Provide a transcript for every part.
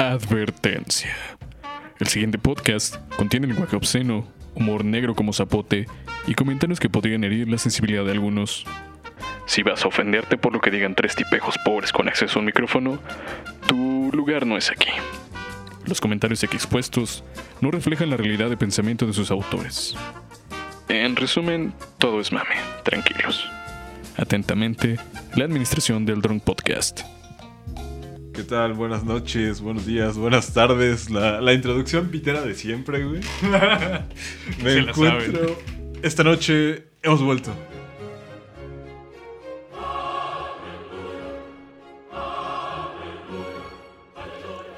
Advertencia. El siguiente podcast contiene lenguaje obsceno, humor negro como zapote y comentarios que podrían herir la sensibilidad de algunos. Si vas a ofenderte por lo que digan tres tipejos pobres con acceso a un micrófono, tu lugar no es aquí. Los comentarios aquí expuestos no reflejan la realidad de pensamiento de sus autores. En resumen, todo es mame, tranquilos. Atentamente, la administración del Drunk Podcast. ¿Qué tal? Buenas noches, buenos días, buenas tardes. La, la introducción pitera de siempre, güey. Me Se encuentro. Esta noche hemos vuelto.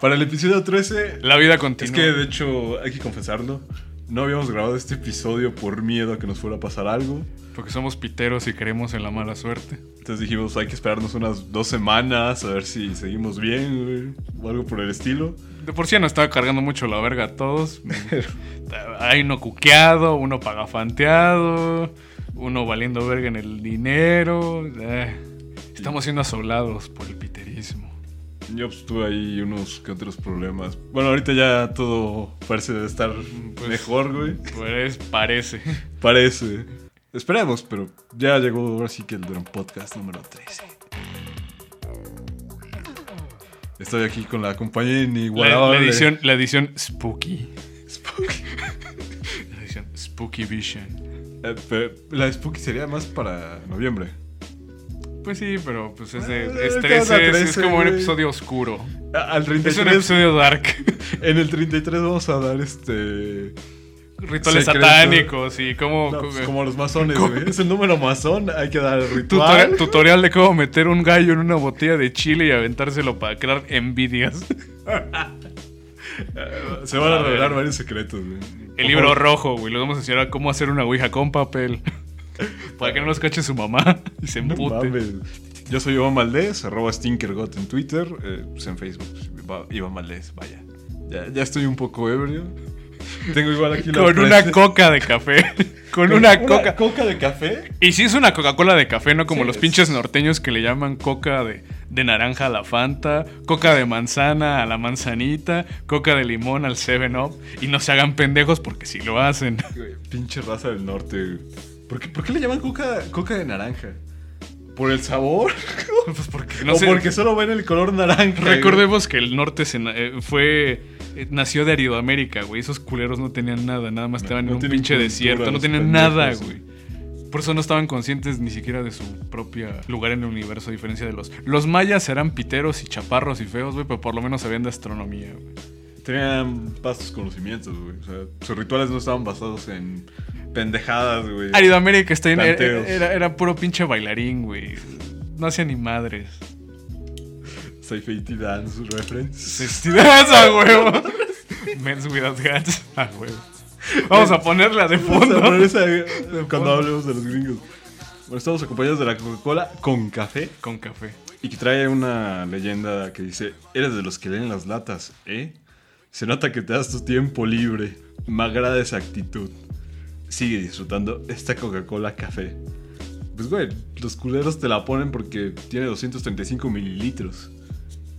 Para el episodio 13, La vida es continúa. que de hecho hay que confesarlo. No habíamos grabado este episodio por miedo a que nos fuera a pasar algo. Porque somos piteros y creemos en la mala suerte. Entonces dijimos, hay que esperarnos unas dos semanas a ver si seguimos bien, güey. O algo por el estilo. De por sí nos estaba cargando mucho la verga a todos. Hay uno cuqueado, uno pagafanteado, uno valiendo verga en el dinero. Eh, Estamos siendo asolados por el piterismo. Yo pues, tuve ahí unos que otros problemas. Bueno, ahorita ya todo parece estar Pues- mejor, güey. Pues parece. Parece. Esperemos, pero ya llegó ahora sí que el Drone Podcast número 13. Estoy aquí con la compañía La, inigualable. la edición, la edición Spooky. La edición Spooky Vision. Eh, pero la Spooky sería más para noviembre. Pues sí, pero pues es de Eh, es cada 13, es, 13, como un episodio oscuro. A- Al Es un 33, episodio dark. en el 33 vamos a dar este... Rituales Secreto. satánicos y cómo... No, pues, como los masones, güey. Es el número masón, hay que dar el ritual. Tutorial, tutorial de cómo meter un gallo en una botella de chile y aventárselo para crear envidias. Se van a, revelar varios secretos, güey. El libro rojo, güey. Lo vamos a enseñar a cómo hacer una ouija con papel. para que no nos cache su mamá y se No empute. mames. Yo soy Iván Valdés, arroba Stinkergot en Twitter, eh, pues en Facebook, pues, Iván Valdés, vaya. Ya, ya estoy un poco ebrio. Tengo igual aquí la Con una coca de café. Con una coca. coca de café. Y si es una Coca-Cola de café, no como Sí, los es- pinches norteños que le llaman coca de, de naranja a la Fanta, coca de manzana a la manzanita, coca de limón al 7-Up. Y no se hagan pendejos porque si lo hacen. Pinche raza del norte. ¿Por qué, por qué le llaman coca, coca de naranja? ¿Por el sabor? Pues porque no ¿O sé. porque solo ven el color naranja? güey? Recordemos que el norte se eh, fue. Eh, nació de Aridoamérica, güey. Esos culeros no tenían nada, nada más No, estaban no en un pinche desierto, no tenían pendejos, nada, güey. Por eso no estaban conscientes ni siquiera de su propia lugar en el universo, a diferencia de los. Los mayas eran piteros y chaparros y feos, güey, pero por lo menos sabían de astronomía, güey. Tenían vastos conocimientos, güey. O sea, sus rituales no estaban basados en pendejadas, güey. Aridoamérica está en- era, era, era puro pinche bailarín, güey. No hacía ni madres. Sci-Fi Dance Reference. Festividades a huevo. Men's without hats a huevo. Vamos a ponerla de Vamos a fondo. poner esa, eh, cuando hablemos de los gringos. Bueno, estamos acompañados de la Coca-Cola con café Con café. y que trae una leyenda que dice: Eres de los que leen las latas, ¿eh? Se nota que te das tu tiempo libre. Me agrada esa actitud. Sigue disfrutando esta Coca-Cola café. Pues, güey, los culeros te la ponen porque tiene 235 mililitros.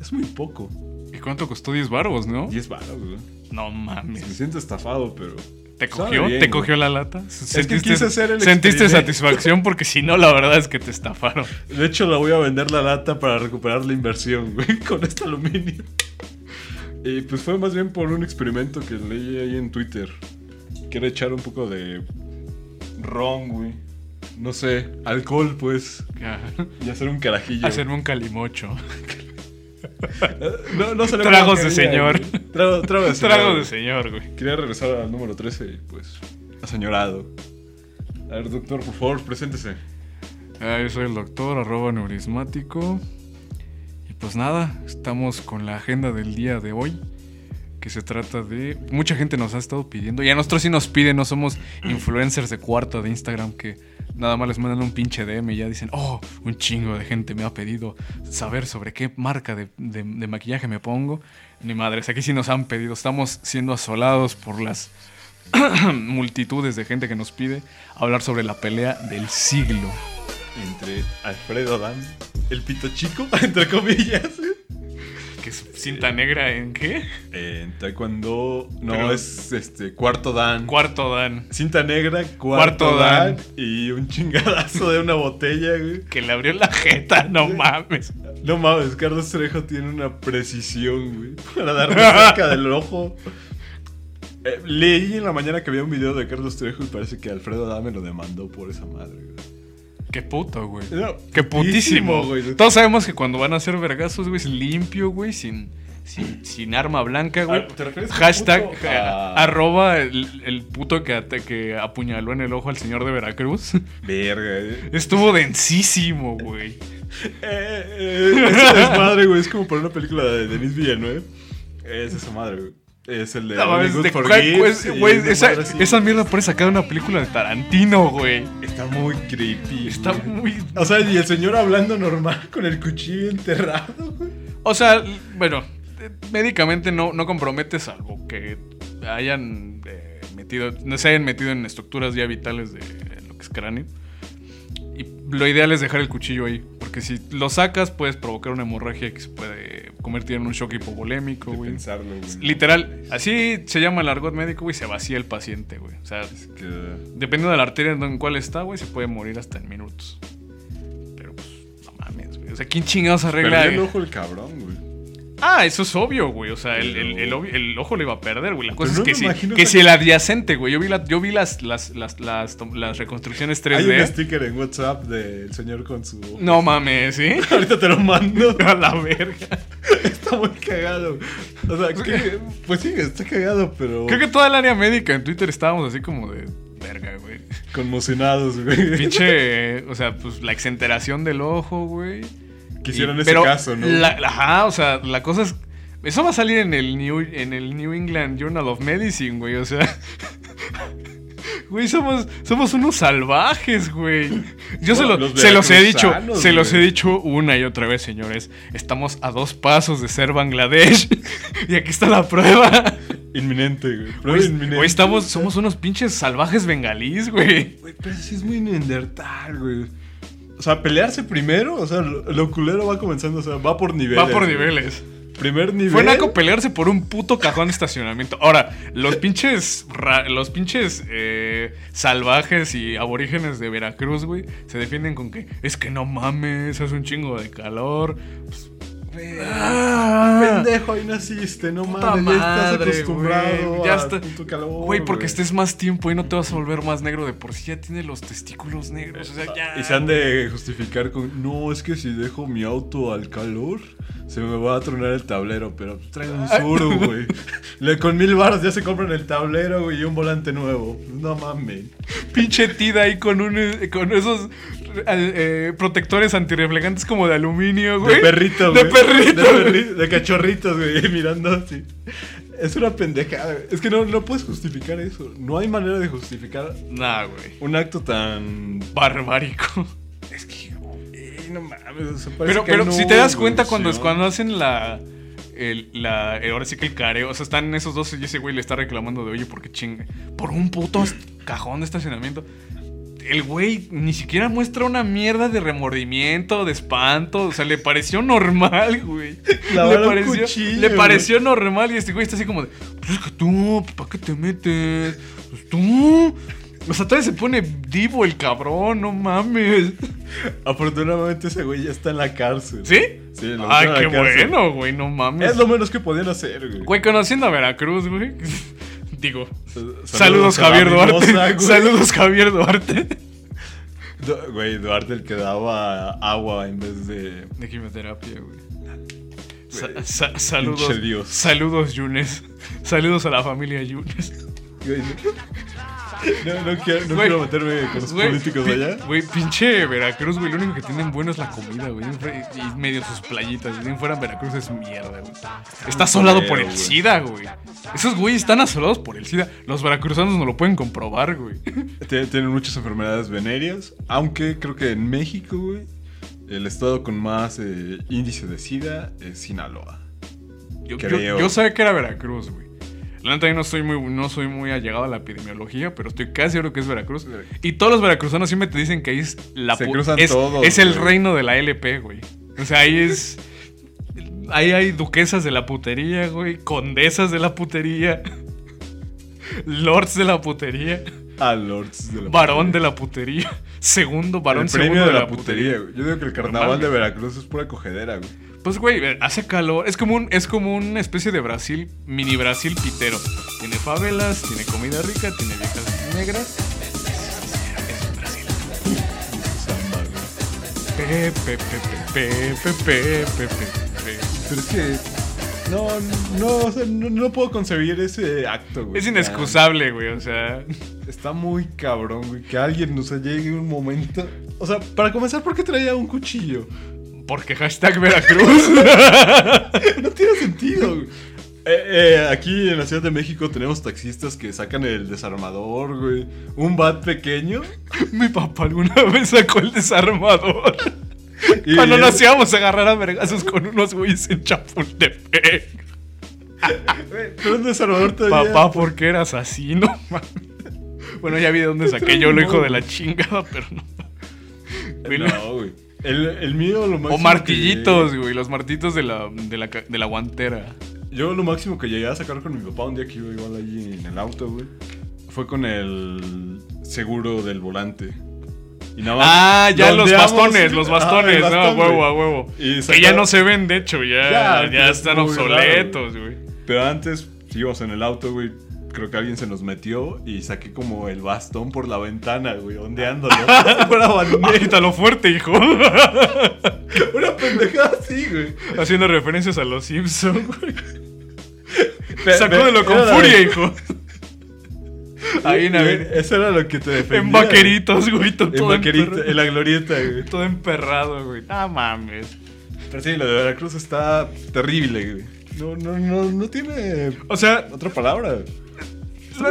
Es muy poco. ¿Y cuánto costó 10 barbos, no? 10 baros, güey. No Me mames. siento estafado, pero. ¿Te cogió? bien, ¿Te cogió la lata? que quise hacer el ¿Sentiste satisfacción? Porque si no, la verdad es que te estafaron. De hecho, la voy a vender la lata para recuperar la inversión, güey, con este aluminio. Y pues fue más bien por un experimento que leí ahí en Twitter. Quiero echar un poco de ron, güey. No sé, alcohol, pues. Y hacer un carajillo. Hacerme un calimocho. No, no se Tragos de señor. güey. Trago, trago de señor. Trago de güey. señor, güey. Quería regresar al número 13 y pues. Aseñorado. A ver, doctor, por favor, preséntese. Ah, yo soy el doctor, arroba neurismático. Y pues nada, estamos con la agenda del día de hoy. Que se trata de. Mucha gente nos ha estado pidiendo. Y a nosotros sí nos piden, no somos influencers de cuarta de Instagram que nada más les mandan un pinche DM y ya dicen, oh, un chingo de gente me ha pedido saber sobre qué marca de, maquillaje me pongo. Ni madres, aquí sí nos han pedido. Estamos siendo asolados por las multitudes de gente que nos pide hablar sobre la pelea del siglo. Entre Alfredo Adán, el pito chico, entre comillas. Que es cinta negra en qué? En Taekwondo, no, Pero- es este cuarto dan. Cuarto dan. Cinta negra, Cuarto cuarto, dan. dan. Y un chingadazo de una botella, güey. Que le abrió la jeta, no mames. No mames, Carlos Trejo tiene una precisión, güey. Para darle cerca del ojo. Eh, leí en la mañana que había un video de Carlos Trejo y parece que Alfredo Adame lo demandó por esa madre, güey. Qué puto, güey. No, Qué putísimo. güey. Todos sabemos que cuando van a hacer vergazos, güey, es limpio, güey, sin, sin, sin arma blanca, güey. Ah, ¿te refieres Hashtag puto? eh, Ah. arroba el, el puto que, que apuñaló en el ojo al señor de Veracruz. Verga. Estuvo densísimo, güey. Eh, eh, ese desmadre, güey, es como por una película de Denis Villeneuve. Es esa madre, güey. Es el de No, Good de- güey, una esa, esa mierda puede sacar una película de Tarantino, güey. Está muy creepy. Está güey. muy... O sea, y el señor hablando normal con el cuchillo enterrado, güey. O sea, bueno, médicamente no, no compromete salvo que hayan eh, metido, no se hayan metido en estructuras ya vitales de lo que es cráneo. Lo ideal es dejar el cuchillo ahí, porque si lo sacas puedes provocar una hemorragia que se puede convertir en un shock hipovolémico, De güey. pensarlo, güey. Literal, así se llama el argot médico, güey, se vacía el paciente, güey. O sea, Es que... dependiendo de la arteria en cuál está, güey, se puede morir hasta en minutos. Pero pues, no mames, güey. O sea, ¿quién chingados arregla? Perdió el ojo el cabrón, güey. Ah, eso es obvio, güey. O sea, el, el- el ojo lo iba a perder, güey. La cosa Pero es no que sí. Que si el adyacente, güey. Yo vi, la, yo vi las, las, las, las, tom- las reconstrucciones Hay un 3D. sticker en WhatsApp del señor con su... No mames, ¿sí? Ahorita te lo mando. A la verga. Está muy cagado. O sea, que, pues sí, está cagado, pero Creo que toda el área médica en Twitter estábamos así como de verga, güey. conmocionados, güey. Pinche, eh, o sea, pues la exenteración del ojo, güey. Quisieron Y- ese pero caso, ¿no? la- ajá, o sea, la cosa es. Eso va a salir en el New, en el New England Journal of Medicine, güey. O sea. Güey, somos, somos unos salvajes, güey. Yo se, lo- los se los he dicho, se los he güey. dicho una y otra vez, señores. Estamos a dos pasos de ser Bangladesh. y aquí está la prueba. Inminente, güey. Prueba inminente. hoy estamos, somos unos pinches salvajes bengalís, güey. Güey, pero sí es muy neandertal, güey. O sea, pelearse primero, o sea, lo, culero va comenzando, o sea, va por niveles. Va por niveles. Primer nivel. Fue naco pelearse por un puto cajón de estacionamiento. Ahora, los pinches, ra- los pinches eh, salvajes y aborígenes de Veracruz, güey, se defienden con que es que no mames, hace un chingo de calor. Ah, Pendejo, ahí naciste, no puta mames, ya estás acostumbrado güey, ya está- calor. Güey, porque estés más tiempo y no te vas a volver más negro de por sí ya tiene los testículos negros. O sea, ya. Y se han de justificar con, no, es que si dejo mi auto al calor, se me va a tronar el tablero, pero traigo un suru, güey. Le- con mil baros ya se compran el tablero, güey, y un volante nuevo. No mames. Pinche tida ahí con un eh, con esos eh, protectores antirreflejantes como de aluminio, güey. De perrito, De güey. perrito. De, perri- de cachorritos, güey, mirando así. Es una pendejada, güey. Es que no, no puedes justificar eso. No hay manera de justificar Nah, güey. un acto tan... Barbárico. Es güey, no mames. o sea, Pero, pero si te das cuenta cuando, evolución. cuando hacen la. El, la ahora sí que el careo. O sea, están esos dos y ese güey le está reclamando de oye, porque chingue. Por un puto cajón de estacionamiento. El güey ni siquiera muestra una mierda de remordimiento, de espanto. O sea, le pareció normal, güey. Le pareció, cuchillo, le pareció normal. Y este güey está así como de: Pues es que tú, ¿para qué te metes? Pues tú. O sea, todavía se pone divo el cabrón, no mames. Afortunadamente ese güey ya está en la cárcel. ¿Sí? Sí, lo Ay, qué bueno, güey, no mames. Es lo menos que podían hacer, güey. Güey, conociendo a Veracruz, güey. Digo, Saludos, Javier Duarte. mimosa, saludos Javier Duarte. Du- Güey, Duarte el que daba agua en vez de... De quimioterapia, güey. Sa- saludos. Saludos, Yunes. Saludos a la familia Yunes. Güey, no, no, quiero, no quiero meterme con los Güey, políticos allá. Güey, pinche Veracruz, güey. Lo único que tienen bueno es la comida, güey. Y medio sus playitas. Si fuera Veracruz es mierda, güey. Está asolado por el. SIDA, güey. Esos güeyes están asolados por el SIDA. Los veracruzanos no lo pueden comprobar, güey. Tien- Tienen muchas enfermedades venéreas, aunque creo que en México, güey, el estado con más eh, índice de SIDA es Sinaloa. Yo, yo, yo sabía que era Veracruz, güey. La neta, yo no soy, muy, no soy muy allegado a la epidemiología, pero estoy casi seguro que es Veracruz. Y todos los veracruzanos siempre te dicen que ahí es la Se cruzan es, todos, es el güey. reino de la LP, güey. O sea, ahí es. ahí hay duquesas de la putería, güey. Condesas de la putería. Lords de la putería. Ah, Lords de la Varón de la putería. Segundo, varón El premio segundo de la putería, güey. Yo digo que el carnaval de Veracruz es pura cogedera, güey. Pues, güey, hace calor. Es como, un, es como una especie de Brasil, mini Brasil pitero. Tiene favelas, tiene comida rica, tiene viejas negras. Es Brasil. Pepe. Pero es que. No, no, o sea, no, no puedo concebir ese acto, güey. Es inexcusable, güey, o sea. Está muy cabrón, güey. Que alguien, o sea, llegue un momento. O sea, para comenzar, ¿por qué traía un cuchillo? Porque hashtag Veracruz. No tiene sentido, güey. Eh, eh, aquí en la Ciudad de México tenemos taxistas que sacan el desarmador, güey. Un bat pequeño. Mi papá alguna vez sacó el desarmador. Y Cuando nos íbamos a agarrar a vergazos con unos güeyes en Chapultepec. Pero un desarmador todavía. Papá, ¿por qué eras así? No mames. Bueno, ya vi de dónde saqué yo lo hijo de la chingada, pero no. No, güey. El, el mío, lo máximo. O martillitos, que- güey, los martillitos de la, de la, de la guantera. Yo lo máximo que llegué a sacar con mi papá un día que iba igual allí en el auto, güey. Fue con el seguro del volante. Y nada más. Ah, ya lo los bastones, los el bastones, no, a huevo, a huevo. Y Que ya no se ven, de hecho, ya, Ya, ya, están obsoletos, güey. Pero antes, si íbamos en el auto, güey. Creo que alguien se nos metió y saqué como el bastón por la ventana, güey, ondeándolo. Quítalo fuerte, hijo. Una pendejada así, güey. Haciendo referencias a los Simpsons, güey. Sacúdelo con furia, hijo. Ahí en, Güey, Eso era lo que te defendía. en vaqueritos, güey. todo En emperrado. en la glorieta, güey. Todo emperrado, güey. Ah, mames. Pero sí, lo de Veracruz está terrible, güey. No, no, no, no tiene O sea, otra palabra.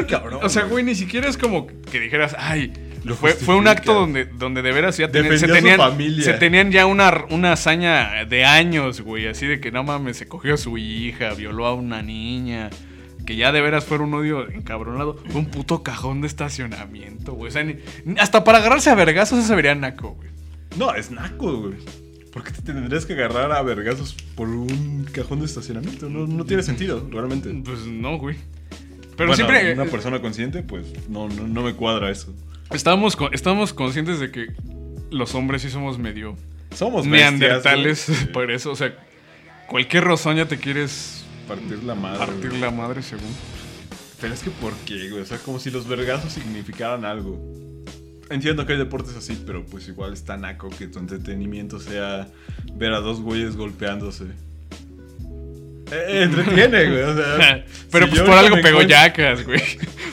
Cabrón. o sea, güey, ni siquiera es como que dijeras, ay, Lo fue, fue un acto donde, donde de veras ya tenían, se, tenían, se tenían ya una, una hazaña de años, güey. Así de que no mames, se cogió a su hija, violó a una niña. Que ya de veras fue un odio encabronado. Fue un puto cajón de estacionamiento, güey. O sea, ni- hasta para agarrarse a vergazos eso se vería naco, güey. No, es naco, güey. ¿Por qué te tendrías que agarrar a vergazos por un cajón de estacionamiento? No, no tiene sentido, realmente. Pues no, güey. Pero Bueno, siempre. Una persona consciente, pues no, no, no me cuadra eso. Estábamos, con- estábamos conscientes de que los hombres sí somos medio Somos bestias, neandertales. Por eso, o sea, cualquier rozoña te quieres Partir la madre. partir güey. la madre según. Pero es que ¿por qué, güey? O sea, como si los vergazos significaran algo. Entiendo que hay deportes así, pero pues igual está naco que tu entretenimiento sea ver a dos güeyes golpeándose. Eh, entretiene, güey. O sea, Pero si pues por algo pegó yacas, güey.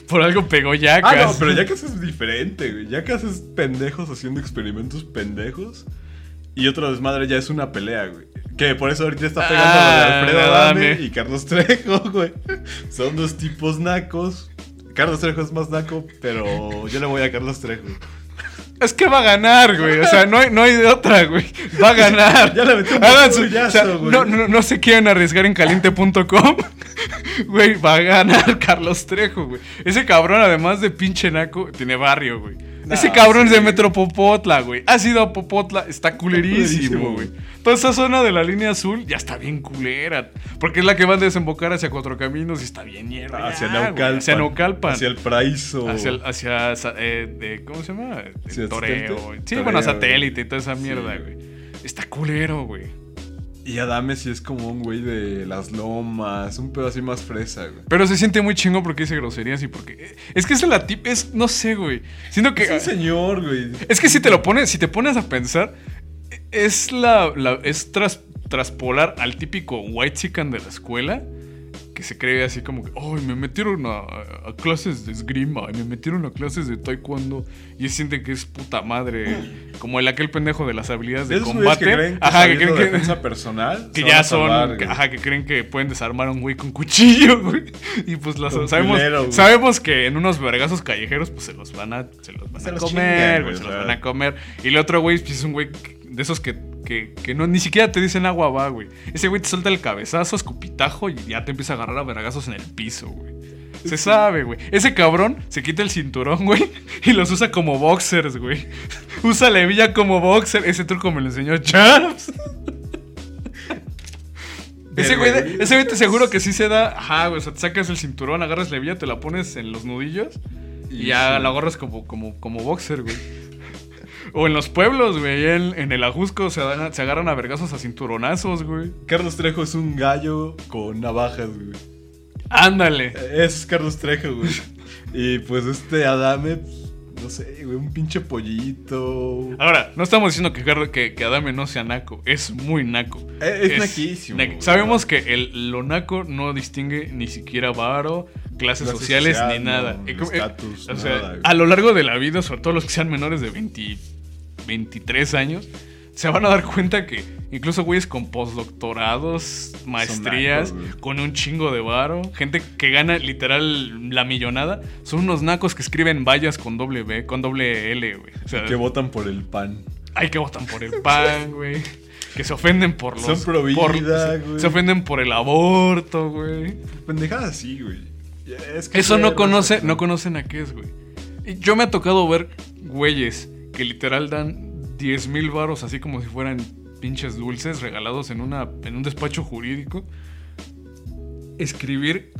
Por algo pegó yacas. Ah, no, pero Jackass es diferente, güey. Jackass es pendejos haciendo experimentos pendejos. Y otra desmadre ya es una pelea, güey. Que por eso ahorita está pegando Ah, de Alfredo. Adame y Carlos Trejo, güey. Son dos tipos nacos. Carlos Trejo es más naco, pero yo le voy a Carlos Trejo. Es que va a ganar, güey. O sea, no hay, no hay de otra, güey. Va a ganar. Ya le metí un Hagan su- o sea, güey. no, no, no se quieren arriesgar en caliente.com. Güey, va a ganar Carlos Trejo, güey. Ese cabrón, además de pinche naco, tiene barrio, güey. Ese cabrón es de Metro Popotla, güey. Ha sido a Popotla, está culerísimo, güey. Toda esa zona de la línea azul ya está bien culera. Porque es la que va a desembocar hacia Cuatro Caminos y está bien mierda. Hacia ya, güey. Naucalpan. Hacia Naucalpan. Hacia el Paraíso. Hacia, hacia eh, ¿cómo se llama? El ¿Hacia toreo. Sí, Toreo, bueno, satélite y toda esa mierda, güey. Está culero, güey. Y Adame sí es como un güey de las lomas. Un pedo así más fresa, güey. Pero se siente muy chingo porque dice groserías y porque. Es que es la tip. Es. No sé, güey. Siento que. Es un señor, güey. Es que si te lo pones, si te pones a pensar, es la, la- es tras, traspolar al típico white chicken de la escuela que se cree así como que, ay, me metieron a, a clases de esgrima, y me metieron a clases de taekwondo y siente que es puta madre, como el aquel pendejo de las habilidades de combate, que creen que, ajá, que creen que, defensa personal que ya son, salvar, que- güey. ajá, que creen que pueden desarmar a un güey con cuchillo, güey. Y pues las- sabemos, culero, sabemos que en unos vergazos callejeros pues se los van a, se los van Se a los comer, chingan, güey, güey, se los van a comer. Y el otro güey pues, es un güey de esos que, que, que no, ni siquiera te dicen agua va, güey. Ese güey te suelta el cabezazo, escupitajo y ya te empieza a agarrar a vergazos en el piso, güey. Se sabe, güey. Ese cabrón se quita el cinturón, güey, y los usa como boxers, güey. Usa la hebilla como boxer. Ese truco me lo enseñó Chaps. Ese güey, ese güey te seguro que sí se da. Ajá, güey. O sea, te sacas el cinturón, agarras la hebilla, te la pones en los nudillos y, Y ya sí. la agarras como, como, como boxer, güey. O en los pueblos, güey. En, en el Ajusco se, dan a- se agarran a vergazos a cinturonazos, güey. Carlos Trejo es un gallo con navajas, güey. Ándale. Es Carlos Trejo, güey. Y pues este Adame, no sé, güey, un pinche pollito. Ahora, no estamos diciendo que, que, que Adame no sea naco. Es muy naco. Es, es naquísimo. güey. Sabemos que el, lo naco no distingue ni siquiera varo, clases Clase sociales, social, ni nada. no, Eh, eh, o sea, güey. a lo largo de la vida, sobre todo los que sean menores de 20 23 años, se van a dar cuenta que incluso güeyes con postdoctorados, maestrías, nacos, con un chingo de varo, gente que gana literal la millonada, son unos nacos que escriben vallas con doble B, con doble L, güey. O sea, Que votan por el pan. hay que votan por el pan, güey. Que se ofenden por los. Son pro por- vida, se- güey. Se ofenden por el aborto, güey. Pendejadas así, güey. Es que Eso sí, no conoce, no conocen a qué es, güey. Yo me ha tocado ver güeyes que literal dan 10 mil varos así como si fueran pinches dulces regalados en, una, en un despacho jurídico. Escribir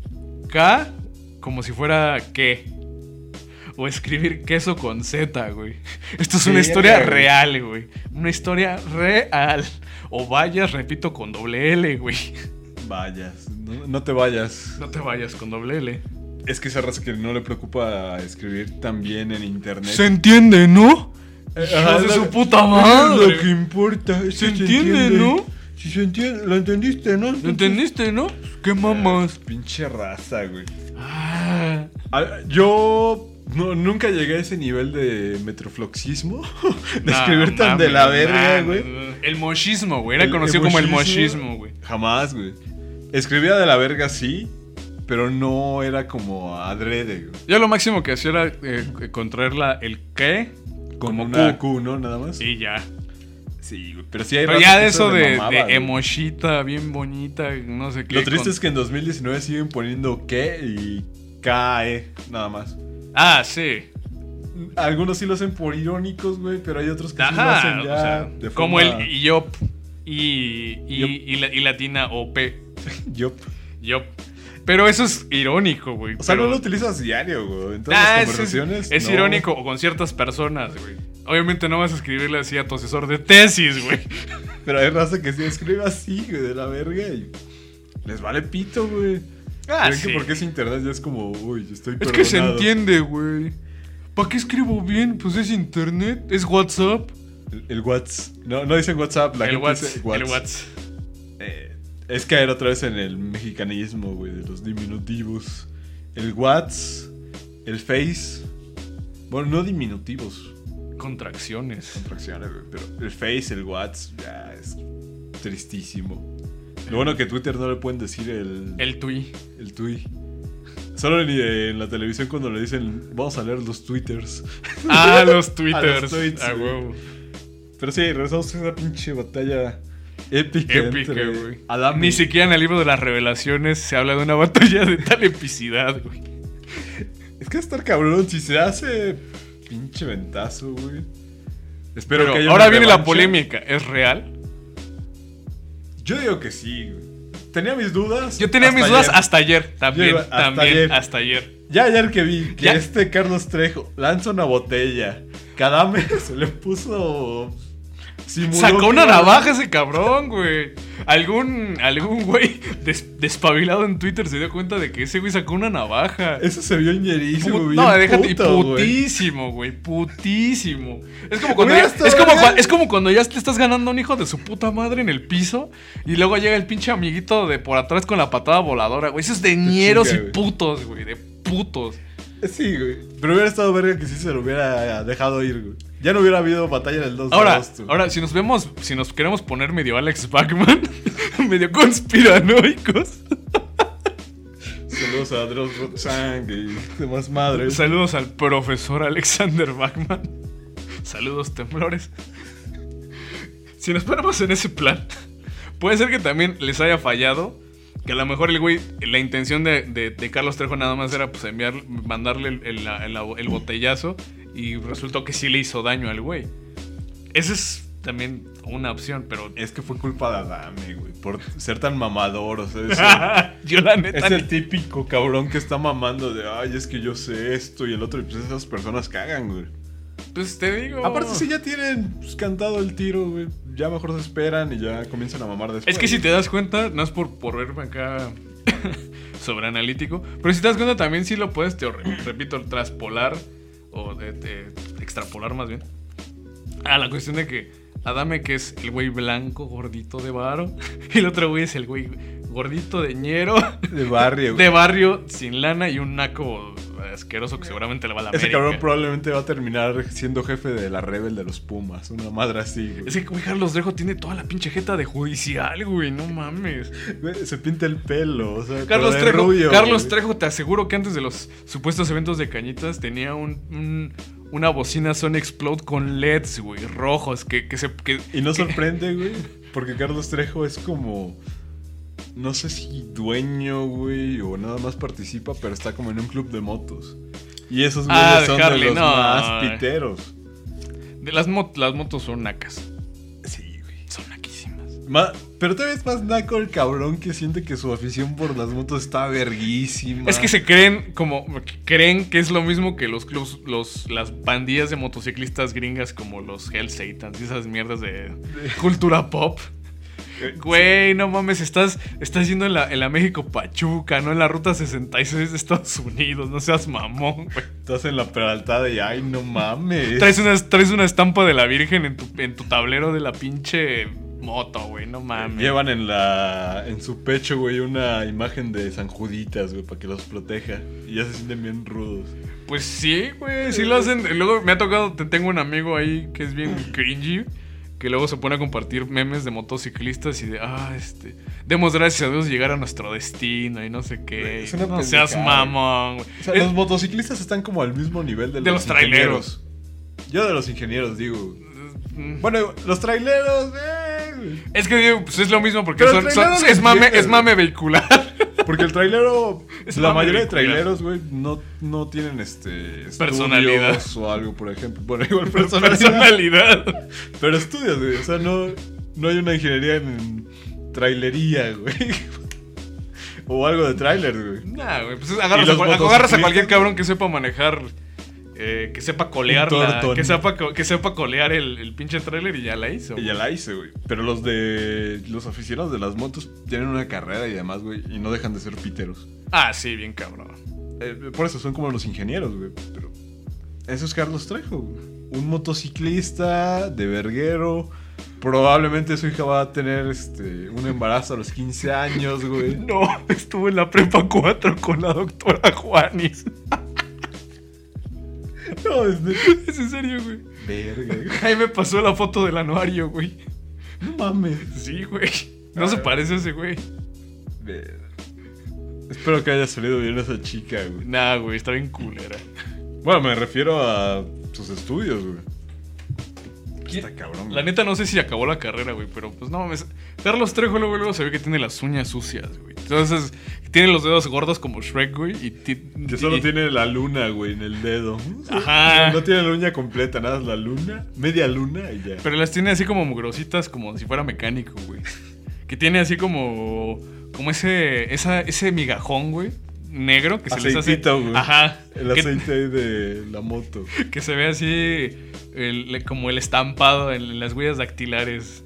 K como si fuera qué. O escribir queso con Z, güey. Esto es una historia real, güey. Una historia real. O vayas, repito, con doble L, güey. Vayas, no, no te vayas. No te vayas con doble L. Es que esa raza que no le preocupa escribir también en internet. Se entiende, ¿no? Eh, ajá, de lo- su puta madre. Lo que importa. Se entiende, ¿no? Si se entiende, lo entendiste, ¿no? ¿Lo entendiste, no? ¿Qué mamas? Pinche raza, güey. Ah, Ah, Yo no- nunca llegué a ese nivel de metrofloxismo. de escribir tan de la verga, güey. El mochismo, güey. Era El conocido como el mochismo, güey. Jamás, güey. Escribía de la verga, sí, pero no era como adrede, güey. Yo lo máximo que hacía era eh, contraer la, el qué Con como una Q. Q, ¿no? Nada más. Y ya. Sí. Pero sí hay Pero ya de eso de, mamaba, de güey. emoshita bien bonita, no sé qué. Lo triste con- es que en 2019 siguen poniendo que y KE, nada más. Ah, sí. Algunos sí lo hacen por irónicos, güey, pero hay otros que sí lo Ajá. hacen o ya sea, de como forma- el IOP y, y, Yop. y, la- y latina OP. Yup. Yop. Pero eso es irónico, güey. O sea, pero- no lo utilizas diario, güey. En todas Ah, las es, conversaciones. es no. irónico o con ciertas personas, güey. Obviamente no vas a escribirle así a tu asesor de tesis, güey. Pero hay raza que sí escribe así, güey, de la verga y les vale pito, güey. Ah, sí. que porque es internet ya es como, uy, estoy Es que se perdonado. entiende, güey. ¿Para qué escribo bien? Pues es internet, es WhatsApp. El, el WhatsApp. No, no dicen WhatsApp, la el gente WhatsApp. dice El. WhatsApp. Eh, es caer otra vez en el mexicanismo, güey, de los diminutivos. El WhatsApp, el Face. Bueno, no diminutivos, Contracciones. contracciones, güey, pero el Face, el WhatsApp, ya es tristísimo. Lo bueno que Twitter no le pueden decir el, el, El tui. tui. Solo en, en la televisión cuando le dicen, vamos a leer los twitters. Ah, los twitters. tweets, Ah, huevo. Pero sí, regresamos a esa pinche batalla épica. Épica, güey. Ni siquiera en el libro de las revelaciones se habla de una batalla de tal epicidad, güey. Es que estar cabrón si se hace pinche ventazo, güey. Espero Pero que haya ahora viene la polémica. ¿Es real? Yo digo que sí, güey. Tenía mis dudas. Yo tenía mis dudas ayer. hasta ayer. También, hasta también, ayer. hasta ayer. Ya ayer que vi que Ya. este Carlos Trejo lanza una botella. Cadame se le puso. Simuló Sacó una navaja ese cabrón, güey. Algún, algún güey des- despabilado en Twitter se dio cuenta de que ese güey sacó una navaja. Eso se vio ñerísimo, güey. no, déjate, güey. putísimo, güey, putísimo. Es como cuando ya, es como, es cuando ya te estás ganando un hijo de su puta madre en el piso y luego llega el pinche amiguito de por atrás con la patada voladora, güey. Eso es de ñeros y putos, güey, de putos. Sí, güey. Pero hubiera estado verga que sí se lo hubiera dejado ir, güey. Ya no hubiera habido batalla en el 2 de Ahora, agosto. ahora, si nos vemos, si nos queremos poner medio Alex Bachman, medio conspiranoicos, Saludos a Dross Rotzang y demás madres. saludos al profesor Alexander Bachman. Saludos, temblores. Si nos ponemos en ese plan, puede ser que también les haya fallado. Que a lo mejor el güey, la intención de, de- de Carlos Trejo nada más era pues enviar, mandarle el, el- el- el botellazo y resultó que sí le hizo daño al güey. Ese es también una opción, pero. Es que fue culpa de Adame, güey. Por ser tan mamador, o sea. Es yo la neta. Es el típico cabrón que está mamando de, ay, es que yo sé esto y el otro. Y pues esas personas cagan, güey. Pues te digo. Aparte, si ya tienen pues, cantado el tiro, güey. Ya mejor se esperan y ya comienzan a mamar después. Es que si te das cuenta, no es por, por verme acá sobre analítico, pero si te das cuenta también sí lo puedes, te repito, traspolar o de, extrapolar más bien. A la cuestión de que Adame, que es el güey blanco, gordito de varo, y el otro güey es el güey gordito de ñero. De barrio. De barrio, sin lana y un naco asqueroso que seguramente le va a la Ese cabrón probablemente va a terminar siendo jefe de la rebel de los Pumas. Una madre así, güey. Es que, güey, Carlos Trejo tiene toda la pinche jeta de judicial, güey. No mames. se pinta el pelo, o sea, Carlos Trejo. Carlos Trejo, te aseguro que antes de los supuestos eventos de cañitas tenía un, una bocina Sony Explode con LEDs, güey, rojos, que, se... y no sorprende, güey, porque Carlos Trejo es como no sé si dueño, güey, o nada más participa, pero está como en un club de motos. Y esos ah, güeyes son de los más piteros. De las, las motos son nacas. Sí, güey. Son naquísimas. pero todavía es más naco el cabrón que siente que su afición por las motos está verguísima. Es que se creen como creen que es lo mismo que los clubs, los, las pandillas de motociclistas gringas como los Hell Satans y esas mierdas de cultura pop. Güey, no mames, estás, estás yendo en la, en la México Pachuca, no en la ruta 66 de Estados Unidos, no seas mamón, güey. Estás en la peraltada y ay, no mames. Traes una, traes una estampa de la Virgen en tu, en tu tablero de la pinche moto, güey, no mames. Llevan en la en su pecho, güey, una imagen de San Juditas, güey, para que los proteja. Y ya se sienten bien rudos. Pues sí, güey, sí lo hacen. Luego me ha tocado, te tengo un amigo ahí que es bien cringy que luego se pone a compartir memes de motociclistas y de, ah, este, demos gracias a Dios llegar a nuestro destino y no sé qué. no seas mamón, O sea, los motociclistas están como al mismo nivel de, de los, traileros. Yo de los ingenieros digo. Mm. Bueno, los traileros, eh. Es que pues es lo mismo porque son, es, mame, es mame vehicular. Porque el trailero, la mayoría de traileros, güey, no, no tienen este personalidad o algo, por ejemplo. Bueno, igual personalidad. Pero estudias, güey. O sea, no, no hay una ingeniería en trailería, güey. O algo de trailer, güey. Nah, güey. Pues agarras, a, agarras a cualquier cabrón que sepa manejar eh, que sepa colear que sepa que sepa colear el, pinche trailer y ya la hizo. Y ya la hice, güey. Pero los de los aficionados de las motos tienen una carrera y demás, güey, y no dejan de ser piteros. Ah, sí, bien cabrón. Eh, por eso son como los ingenieros, güey. Pero eso es Carlos Trejo, Un motociclista de verguero. Probablemente su hija va a tener este, un embarazo a los 15 años, güey. No, estuve en la prepa 4 con la doctora Juanis. No, es, es en serio, güey. Verga, Ahí me pasó la foto del anuario, güey. No mames. Sí, güey. No se parece a ese güey. Espero que haya salido bien esa chica, güey. Nah, güey, está bien culera. Bueno, me refiero a sus estudios, güey. Está cabrón. La neta no sé si acabó la carrera, güey, pero pues no mames. Carlos Trejo luego, luego se ve que tiene las uñas sucias, güey. Entonces, tiene los dedos gordos como Shrek, güey. Y que solo tiene la luna, güey, en el dedo. Ajá. No tiene la uña completa, nada, la luna, media luna y ya. Pero las tiene así como mugrositas, como si fuera mecánico, güey. Que tiene así como. Como ese. Esa, ese migajón, güey negro que se les hace. Ajá. El aceite de la moto. Que se ve así como el estampado en las huellas dactilares.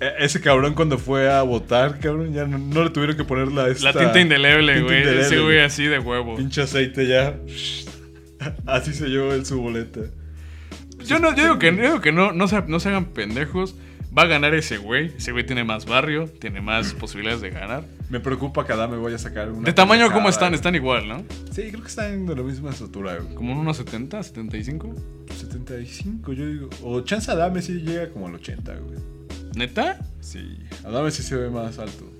E, ese cabrón cuando fue a votar, cabrón, ya no, le tuvieron que poner la La tinta indeleble, güey. Ese güey así de huevo. Pinche aceite ya. Así se llevó en su boleta. Yo no, yo digo que, digo que no, no, se, no se hagan pendejos. Va a ganar ese güey. Ese güey tiene más barrio, tiene más posibilidades de ganar. Me preocupa que me voy a sacar una. ¿De tamaño cómo están? Están igual, ¿no? Sí, creo que están de la misma estatura, güey. ¿Como unos 70, 75? 75, yo digo. O chance Adame sí llega como al 80, güey. ¿Neta? Sí. Adame sí se ve más alto.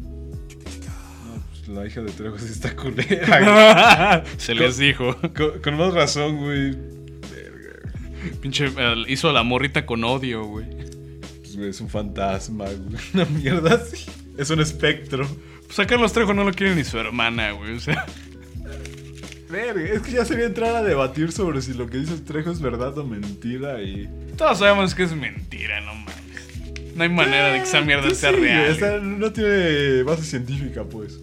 No, pues la hija de Trejo sí está culera. se les dijo. Con, más razón, güey. Pinche, hizo a la morrita con odio, güey. Güey, es un fantasma, güey. Una mierda así. Es un espectro. Pues a Carlos Trejo no lo quiere ni su hermana, güey. O sea. Verga, es que ya sería entrar a debatir sobre si lo que dice el Trejo es verdad o mentira y... Todos sabemos que es mentira, no mames. No hay manera de que esa mierda Pues sea real. esa no tiene base científica, pues.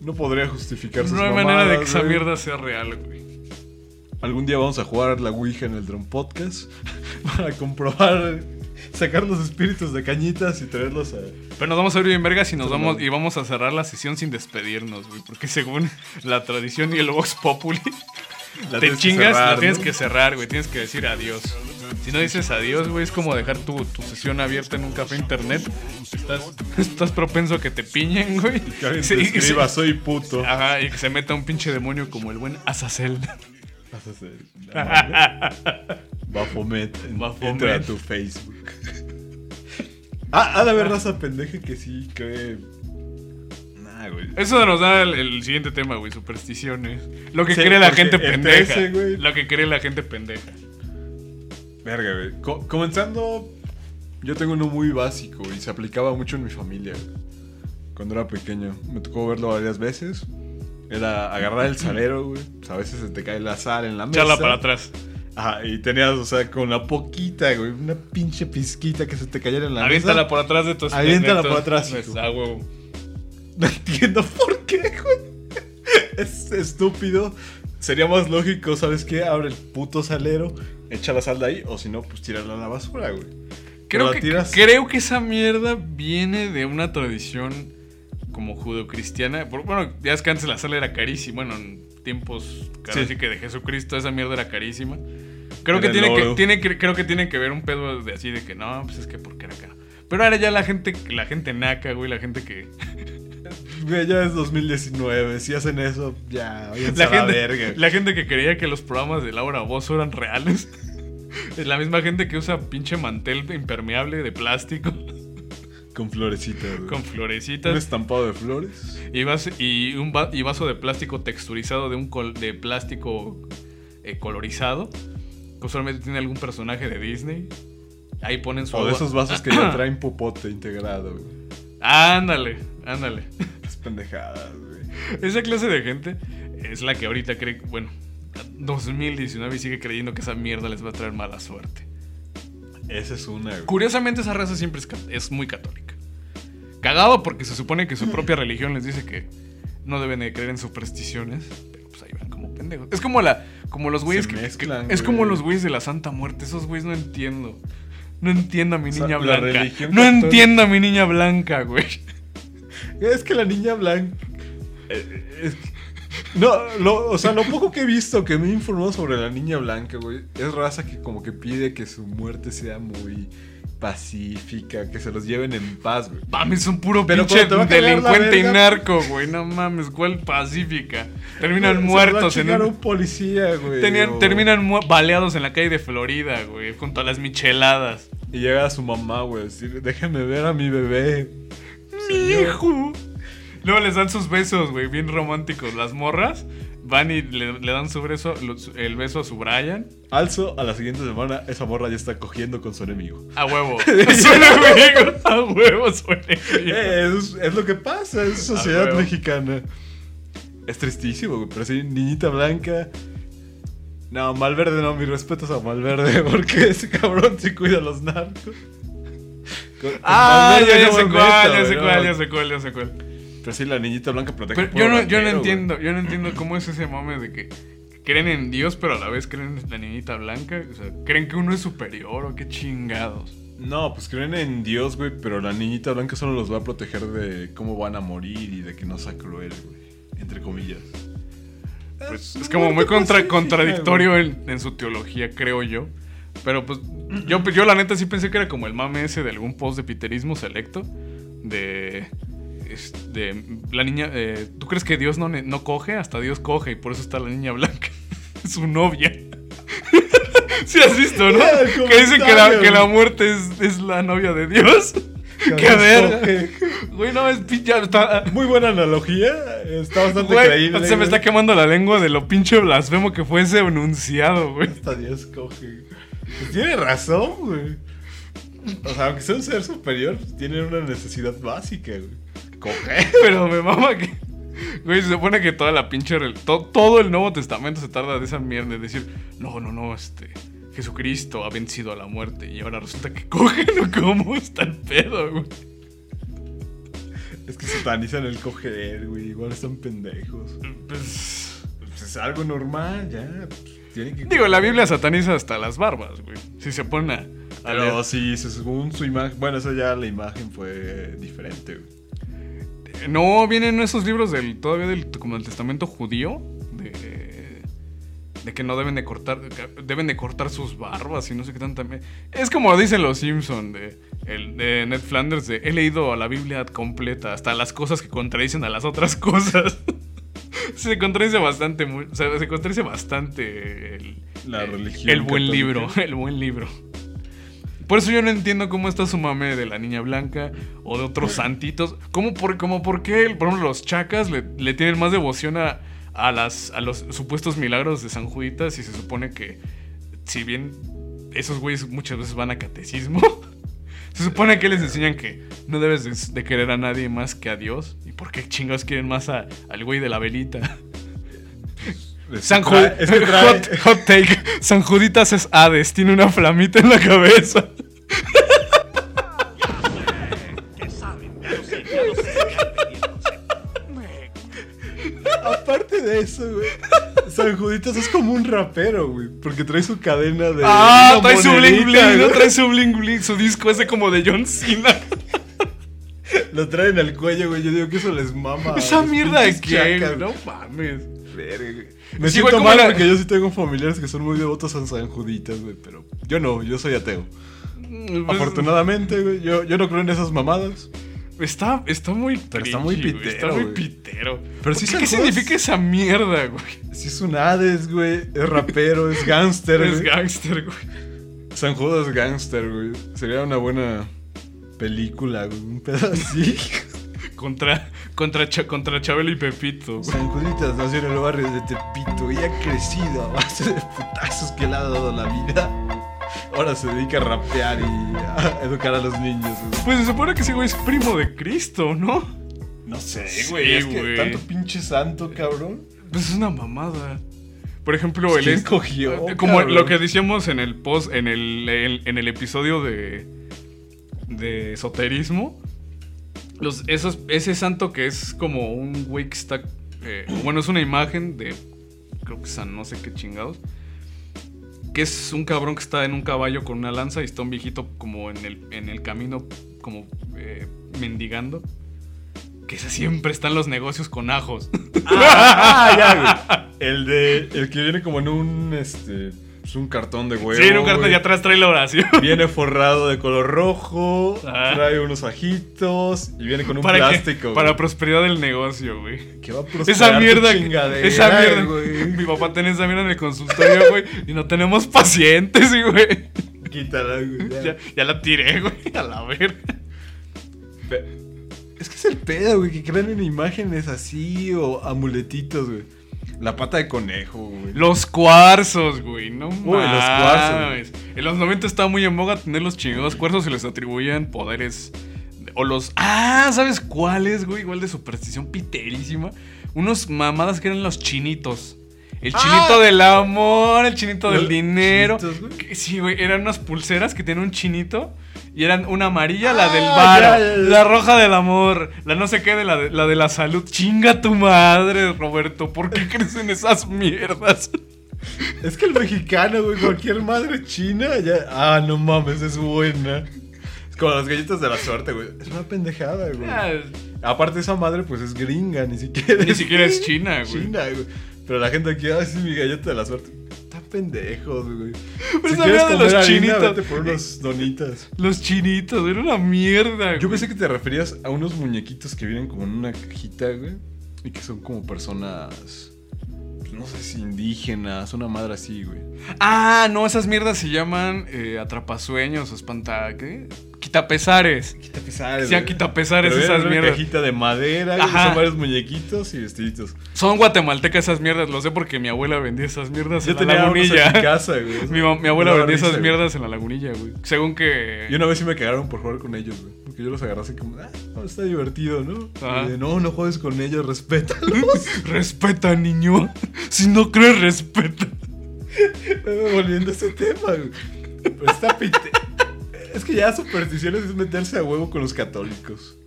No podría justificar sus no hay manera de que esa güey. mierda sea real, güey. Algún día vamos a jugar la Ouija en el Drone Podcast para comprobar, sacar los espíritus de cañitas y traerlos a... Pero nos vamos a ir bien vergas y nos Pero vamos no. y vamos a cerrar la sesión sin despedirnos, güey. Porque según la tradición y el Vox Populi, La te chingas, cerrar, la tienes que cerrar, güey. Tienes que decir adiós. Si no dices adiós, güey, es como dejar tu, tu sesión abierta en un café internet. Estás, estás propenso a que te piñen, güey. Que alguien Sí, te y escriba, soy puto. Ajá, y que se meta un pinche demonio como el buen Azazel. Vas a hacer. Bafomet. en- Bafomet. Entra a tu Facebook. Ah, ha de haber raza pendeja que sí cree. Nah, güey. Eso nos da el, el siguiente tema, güey, supersticiones. Lo que Sí, cree la gente pendeja. 13, güey. Lo que cree la gente pendeja. Verga, güey. Co- comenzando, yo tengo uno muy básico y se aplicaba mucho en mi familia. Cuando era pequeño. Me tocó verlo varias veces. Era agarrar el salero, güey. Pues a veces se te cae la sal en la mesa. Charla para atrás. Ajá, y tenías, o sea, con la poquita, güey. Una pinche pizquita que se te cayera en la Aviéntala mesa. por atrás de tus Aviéntala por atrás, pues, ah, huevo. No entiendo por qué, güey. Es estúpido. Sería más lógico, ¿sabes qué? Abre el puto salero, echa la sal de ahí, o si no, pues tírala a la basura, güey. Pero Creo la que, tiras- creo que esa mierda viene de una tradición como judeocristiana. Bueno, ya es que antes la sal era carísima. Bueno, en tiempos casi Sí. que de Jesucristo esa mierda era carísima. Creo Era que, tiene que, tiene que creo que tiene que ver un pedo de así de que no, pues es que porque era caro. Pero ahora ya la gente, la gente naca, güey, la gente que. Ya es 2019. Si hacen eso, ya, La a la gente, verga. la gente que creía que los programas de Laura Bozo eran reales. Es la misma gente que usa pinche mantel impermeable de plástico Con florecitas, güey. con Un florecitas estampado de flores. y, vas- y un va- y vaso de plástico texturizado de un col- de plástico eh, colorizado. Que usualmente tiene algún personaje de Disney. Ahí ponen su O de esos vasos que ya traen popote integrado, güey. Ándale, ándale. Es pendejadas, güey. Esa clase de gente es la que ahorita cree, bueno, 2019 y sigue creyendo que esa mierda les va a traer mala suerte. Esa es una, güey. Curiosamente esa raza siempre es muy católica. Cagado porque se supone que su propia religión les dice que no deben de creer en supersticiones, pero pues ahí van como pendejos. Es como la como los güeyes que, mezclan, que- es como los güeyes de la Santa Muerte, esos güeyes no entiendo. No entiendo a mi O sea, niña la blanca. religión No entiendo a mi niña blanca, güey. Es que la niña blanca. eh, es- no, lo- o sea, lo poco que he visto que me he informado sobre la niña blanca, güey, es raza que como que pide que su muerte sea muy pacífica, que se los lleven en paz, güey. Mames, es un puro Pero pinche delincuente y narco, güey. No mames, ¿cuál pacífica? Terminan Se los va a muertos en un- un policía, güey. Tenían- o- terminan mu- baleados en la calle de Florida, güey, junto a las micheladas. Y llega su mamá, güey, a decir, déjame ver a mi bebé. Mi hijo. Luego les dan sus besos, güey, bien románticos. Las morras van y le, le dan su beso, el beso a su Brian. Also, a la siguiente semana, esa morra ya está cogiendo con su enemigo. A huevo. Su enemigo. A huevo, su enemigo. Eh, es, es lo que pasa, es sociedad mexicana. Es tristísimo, pero sí, niñita blanca. No, Malverde no, mis respetos a Malverde, porque ese cabrón sí cuida a los narcos. Con- Ah, ya, sé cuál, ya sé cuál, ya sé cuál, ya sé cuál. Pero sí, la niñita blanca protege Pero yo no, yo no güey. entiendo, yo no entiendo cómo es ese mame de que creen en Dios, pero a la vez creen en la niñita blanca. O sea, creen que uno es superior o qué chingados. No, pues creen en Dios, güey, pero la niñita blanca solo los va a proteger de cómo van a morir y de que no sea cruel, güey. Entre comillas. Pues es como muy contra- contradictorio en, en su teología, creo yo. Pero pues yo, yo la neta sí pensé que era como el mame ese de algún post de piterismo selecto. De... es- de la niña... eh, ¿Tú crees que Dios no, no coge? Hasta Dios coge y por eso está la niña blanca. su novia. sí has visto, ¿no? Que dicen que la, que la muerte es, es la novia de Dios. ¡Qué Dios verga! coge. Güey, no, es pin- ya está... Muy buena analogía. Está bastante Güey, creíble. se me está quemando la lengua de lo pinche blasfemo que fue ese enunciado, güey. Hasta Dios coge. Pues tiene razón, güey. O sea, aunque sea un ser superior, pues tiene una necesidad básica, güey. Coger. Pero me mama que. Güey, se supone que toda la pinche. to- todo el Nuevo Testamento se tarda de esa mierda de decir, no, no, no, este. Jesucristo ha vencido a la muerte. Y ahora resulta que cogen o cómo está el pedo, güey. Es que satanizan el coger, güey. Igual están pendejos. Pues, Pues es algo normal, ya. pues, tienen que digo, la Biblia sataniza hasta las barbas, güey. Si se pone a. Pero sí, se- según su imagen. Bueno, eso ya la imagen fue diferente, güey. No, vienen esos libros del todavía del como del testamento judío de, de que no deben de cortar deben de cortar sus barbas y no sé qué tanto también. Es como dicen los Simpson de el de Ned Flanders de he leído la Biblia completa hasta las cosas que contradicen a las otras cosas. se contradice bastante muy- o sea, se contradice bastante el, La el- religión el buen católica. libro, el buen libro. Por eso yo no entiendo cómo está su mame de la niña blanca o de otros santitos. ¿Cómo por, como por qué, por ejemplo, los chacas le, le tienen más devoción a, a, las, a los supuestos milagros de San Juditas y se supone que, si bien esos güeyes muchas veces van a catecismo, se supone que les enseñan que no debes de, de querer a nadie más que a Dios. ¿Y por qué chingados quieren más a- al güey de la velita? San que Ju- trae- es que trae- hot, hot take. San Juditas es Hades, tiene una flamita en la cabeza. Aparte de eso, güey. San Juditas es como un rapero, güey. Porque trae su cadena de. Ah, trae su bling bling. Trae su bling bling. Su disco ese como de John Cena. Lo traen al cuello, güey. Yo digo que eso les mama. Esa mierda de qué, no mames. Verga, güey. Me Sí, siento mal la- porque yo sí tengo familiares que son muy devotos a San Juditas, güey. Pero yo no, yo soy ateo. Pues, Afortunadamente, güey. Yo, yo no creo en esas mamadas. Está, está muy Pero está muy cringy, güey, pitero, Está muy güey. pitero. Pero sí ¿Qué, San ¿Qué Judas- significa esa mierda, güey? Si es un Hades, güey. Es rapero, es gángster, Es gángster, güey. San Judas Gangster, güey. Sería una buena película, güey. Un pedo así. Contra, contra, contra Chabelo y Pepito. güey. San Juditas nació en el barrio de Tepito y ha crecido a base de putazos que le ha dado la vida. Ahora se dedica a rapear y a educar a los niños, güey. Pues se supone que ese güey es primo de Cristo, ¿no? No sé, Sí, güey. que güey. tanto pinche santo, cabrón. Pues es una mamada. Por ejemplo, ¿quién es- cogió, eh, como cabrón? lo que decíamos en el post, en el, el- en el episodio de de esoterismo. Los, esos, ese santo que es como un güey que está. eh, bueno, es una imagen de. Creo que San no sé qué chingados. Que es un cabrón que está en un caballo con una lanza y está un viejito como en el, en el camino, como eh, mendigando. Que ese siempre están los negocios con ajos. Ah, ya, güey. El de. El que viene como en un. Este. Es un cartón de huevo. sí, en un cartón y atrás trae la oración. Viene forrado de color rojo, Ah. trae unos ajitos y viene con un para, plástico. para prosperidad del negocio, güey. que va a Esa prosperar tu mierda, chingadera, esa mierda. güey. Mi papá tiene esa mierda en el consultorio, güey. Y no tenemos pacientes, güey. Quítala, güey. ya. Ya, ya la tiré, güey. A la verga. Es que es el pedo, güey, que crean en imágenes así o amuletitos, güey. La pata de conejo, güey. Los cuarzos, güey. No Uy, los mames. En los 90 estaba muy en boga tener los chingados cuarzos y les atribuían poderes. de- O los. Ah, ¿sabes cuáles, güey? Igual de superstición piterísima. Unos mamadas que eran los chinitos. El Ah. chinito del amor, el chinito del dinero. chinitos, güey. Sí, güey, eran unas pulseras que tenían un chinito. Y eran una amarilla, la Ah, del ya, ya. la roja del amor, la no sé qué de la de la, de la salud. Chinga tu madre, Roberto. ¿Por qué crees en esas mierdas? Es que el mexicano, güey, cualquier madre china, ya. Ah, no mames, es buena. Es como las galletas de la suerte, güey. Es una pendejada, güey. Ah, Aparte, esa madre, pues es gringa, ni siquiera. Ni siquiera es china, güey. China, güey. Pero la gente aquí, ah, sí, mi galleta de la suerte. Pendejos, güey. Pero si mierda de los harina, chinitos. vete por unos donitas. Los chinitos, era una mierda. Yo güey. pensé que te referías a unos muñequitos que vienen como en una cajita, güey. Y que son como personas. pues, no sé si indígenas, una madre así, güey. Ah, no, esas mierdas se llaman eh, atrapasueños o espanta. ¿Qué? Quitapesares. Quitapesares. Sean quitapesares Pero esas una mierdas. cajita de madera, Ajá. son varios muñequitos y vestiditos. Son guatemaltecas esas mierdas, lo sé porque mi abuela vendía esas mierdas Yo en la tenía unos lagunilla. en mi casa, güey. Mi, abuela vendía risa, esas güey. mierdas en la lagunilla, güey. Según que. Y una vez sí me cagaron por jugar con ellos, güey. Porque yo los agarré así como, ah, no, está divertido, ¿no? Y de, no, no juegues con ellos, respétalos. Respeta, niño. Si no crees, respeta. Volviendo a ese tema, güey. Pero está pite. Es que ya supersticiones es meterse a huevo con los católicos.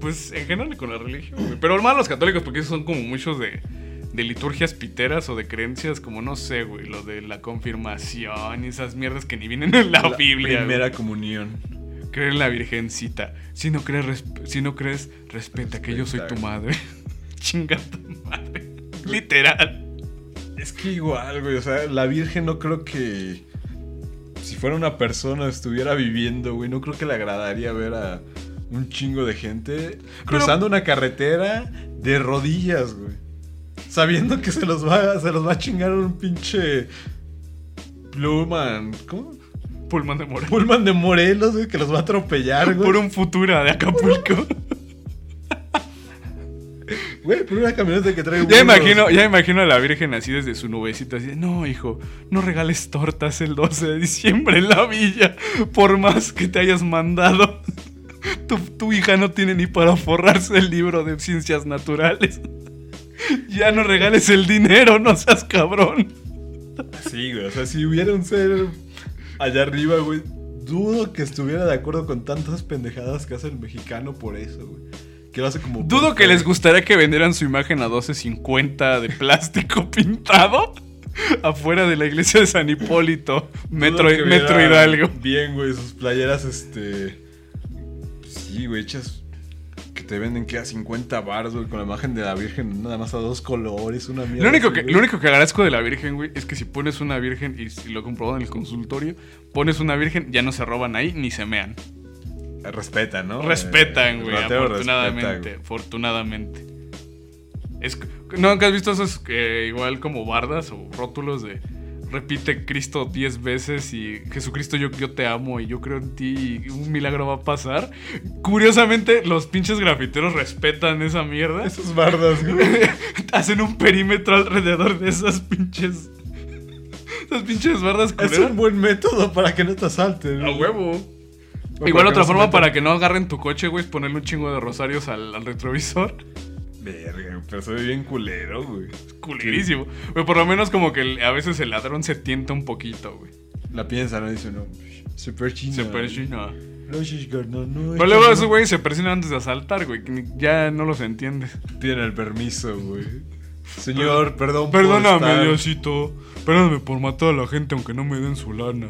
Pues en general con la religión, güey. Pero más los católicos, porque esos son como muchos de, de liturgias piteras o de creencias, como no sé, güey, lo de la confirmación y esas mierdas que ni vienen en la, Biblia. Primera güey. comunión. Creer en la virgencita. Si no crees, si no crees respeta que yo soy tu Respeta. madre. Chinga tu madre. Literal. Es que igual, güey. O sea, la Virgen no creo que. Si fuera una persona estuviera viviendo, güey. No creo que le agradaría ver a un chingo de gente cruzando una carretera de rodillas, güey. Sabiendo que se los va, se los va a chingar un pinche. Pluman. ¿Cómo? Pullman de Morelos. Pullman de Morelos, güey, que los va a atropellar, güey. Por un Futura de Acapulco. Güey, por una camioneta que trae Ya burros. imagino, ya imagino a la Virgen así desde su nubecita, así no, hijo, no regales tortas el 12 de diciembre en la villa, por más que te hayas mandado. Tu, tu hija no tiene ni para forrarse el libro de ciencias naturales. Ya no regales el dinero, no seas cabrón. Sí, güey. O sea, si hubiera un ser allá arriba, güey, dudo que estuviera de acuerdo con tantas pendejadas que hace el mexicano por eso, güey. Que lo hace como. Dudo que les gustaría que vendieran su imagen a 12.50 de plástico pintado afuera de la iglesia de San Hipólito, Metro, Metro Hidalgo. Bien, güey, sus playeras, este. Sí, güey, hechas. Que te venden que a 50 bars, güey, con la imagen de la Virgen, nada más a dos colores, una mierda. Lo único, así, que, lo único que agradezco de la Virgen, güey, es que si pones una Virgen, y si lo comprobó en el consultorio, pones una Virgen, ya no se roban ahí ni se mean. Respetan, ¿no? Respetan, Eh, güey, afortunadamente. respeta, afortunadamente. Es, ¿Nunca has visto esos eh, igual como bardas o rótulos de repite Cristo 10 veces y Jesucristo yo, yo te amo y yo creo en ti y un milagro va a pasar? Curiosamente, los pinches grafiteros respetan esa mierda. Esos bardas, güey. Hacen un perímetro alrededor de esas pinches. Esas pinches bardas es un buen método para que no te asalten. A huevo. Igual otra se forma metan. para que no agarren tu coche, güey, es ponerle un chingo de rosarios al, al retrovisor. Verga, pero soy bien culero, güey. Culerísimo. Güey, por lo menos como que a veces el ladrón se tienta un poquito, güey. La piensa, ¿no? Dice, no. Super chino. Se persina. No, Shishgar, no, no. Pero luego esos güeyes se persinan antes de asaltar, güey. Ya no los entiendes. Piden el permiso, güey. Señor, perdón. por Perdóname, estar- Diosito. Perdóname por matar a la gente aunque no me den su lana.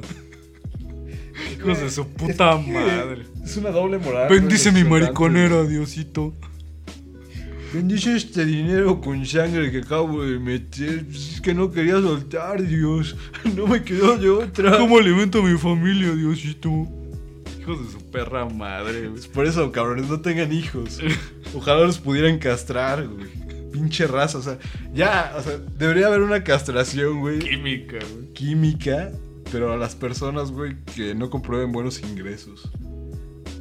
Hijos de su puta Es que madre. Es una doble moral. Bendice mi mariconera. Diosito. Bendice este dinero con sangre que acabo de meter. Es que no quería soltar, Dios. No me quedó de otra. ¿Cómo alimento a mi familia, Diosito? Hijos de su perra madre, güey. Por eso, cabrones, no tengan hijos. Ojalá los pudieran castrar, güey. Pinche raza, o sea, ya, o sea, debería haber una castración, güey. Química, güey. química, pero a las personas, güey, que no comprueben buenos ingresos.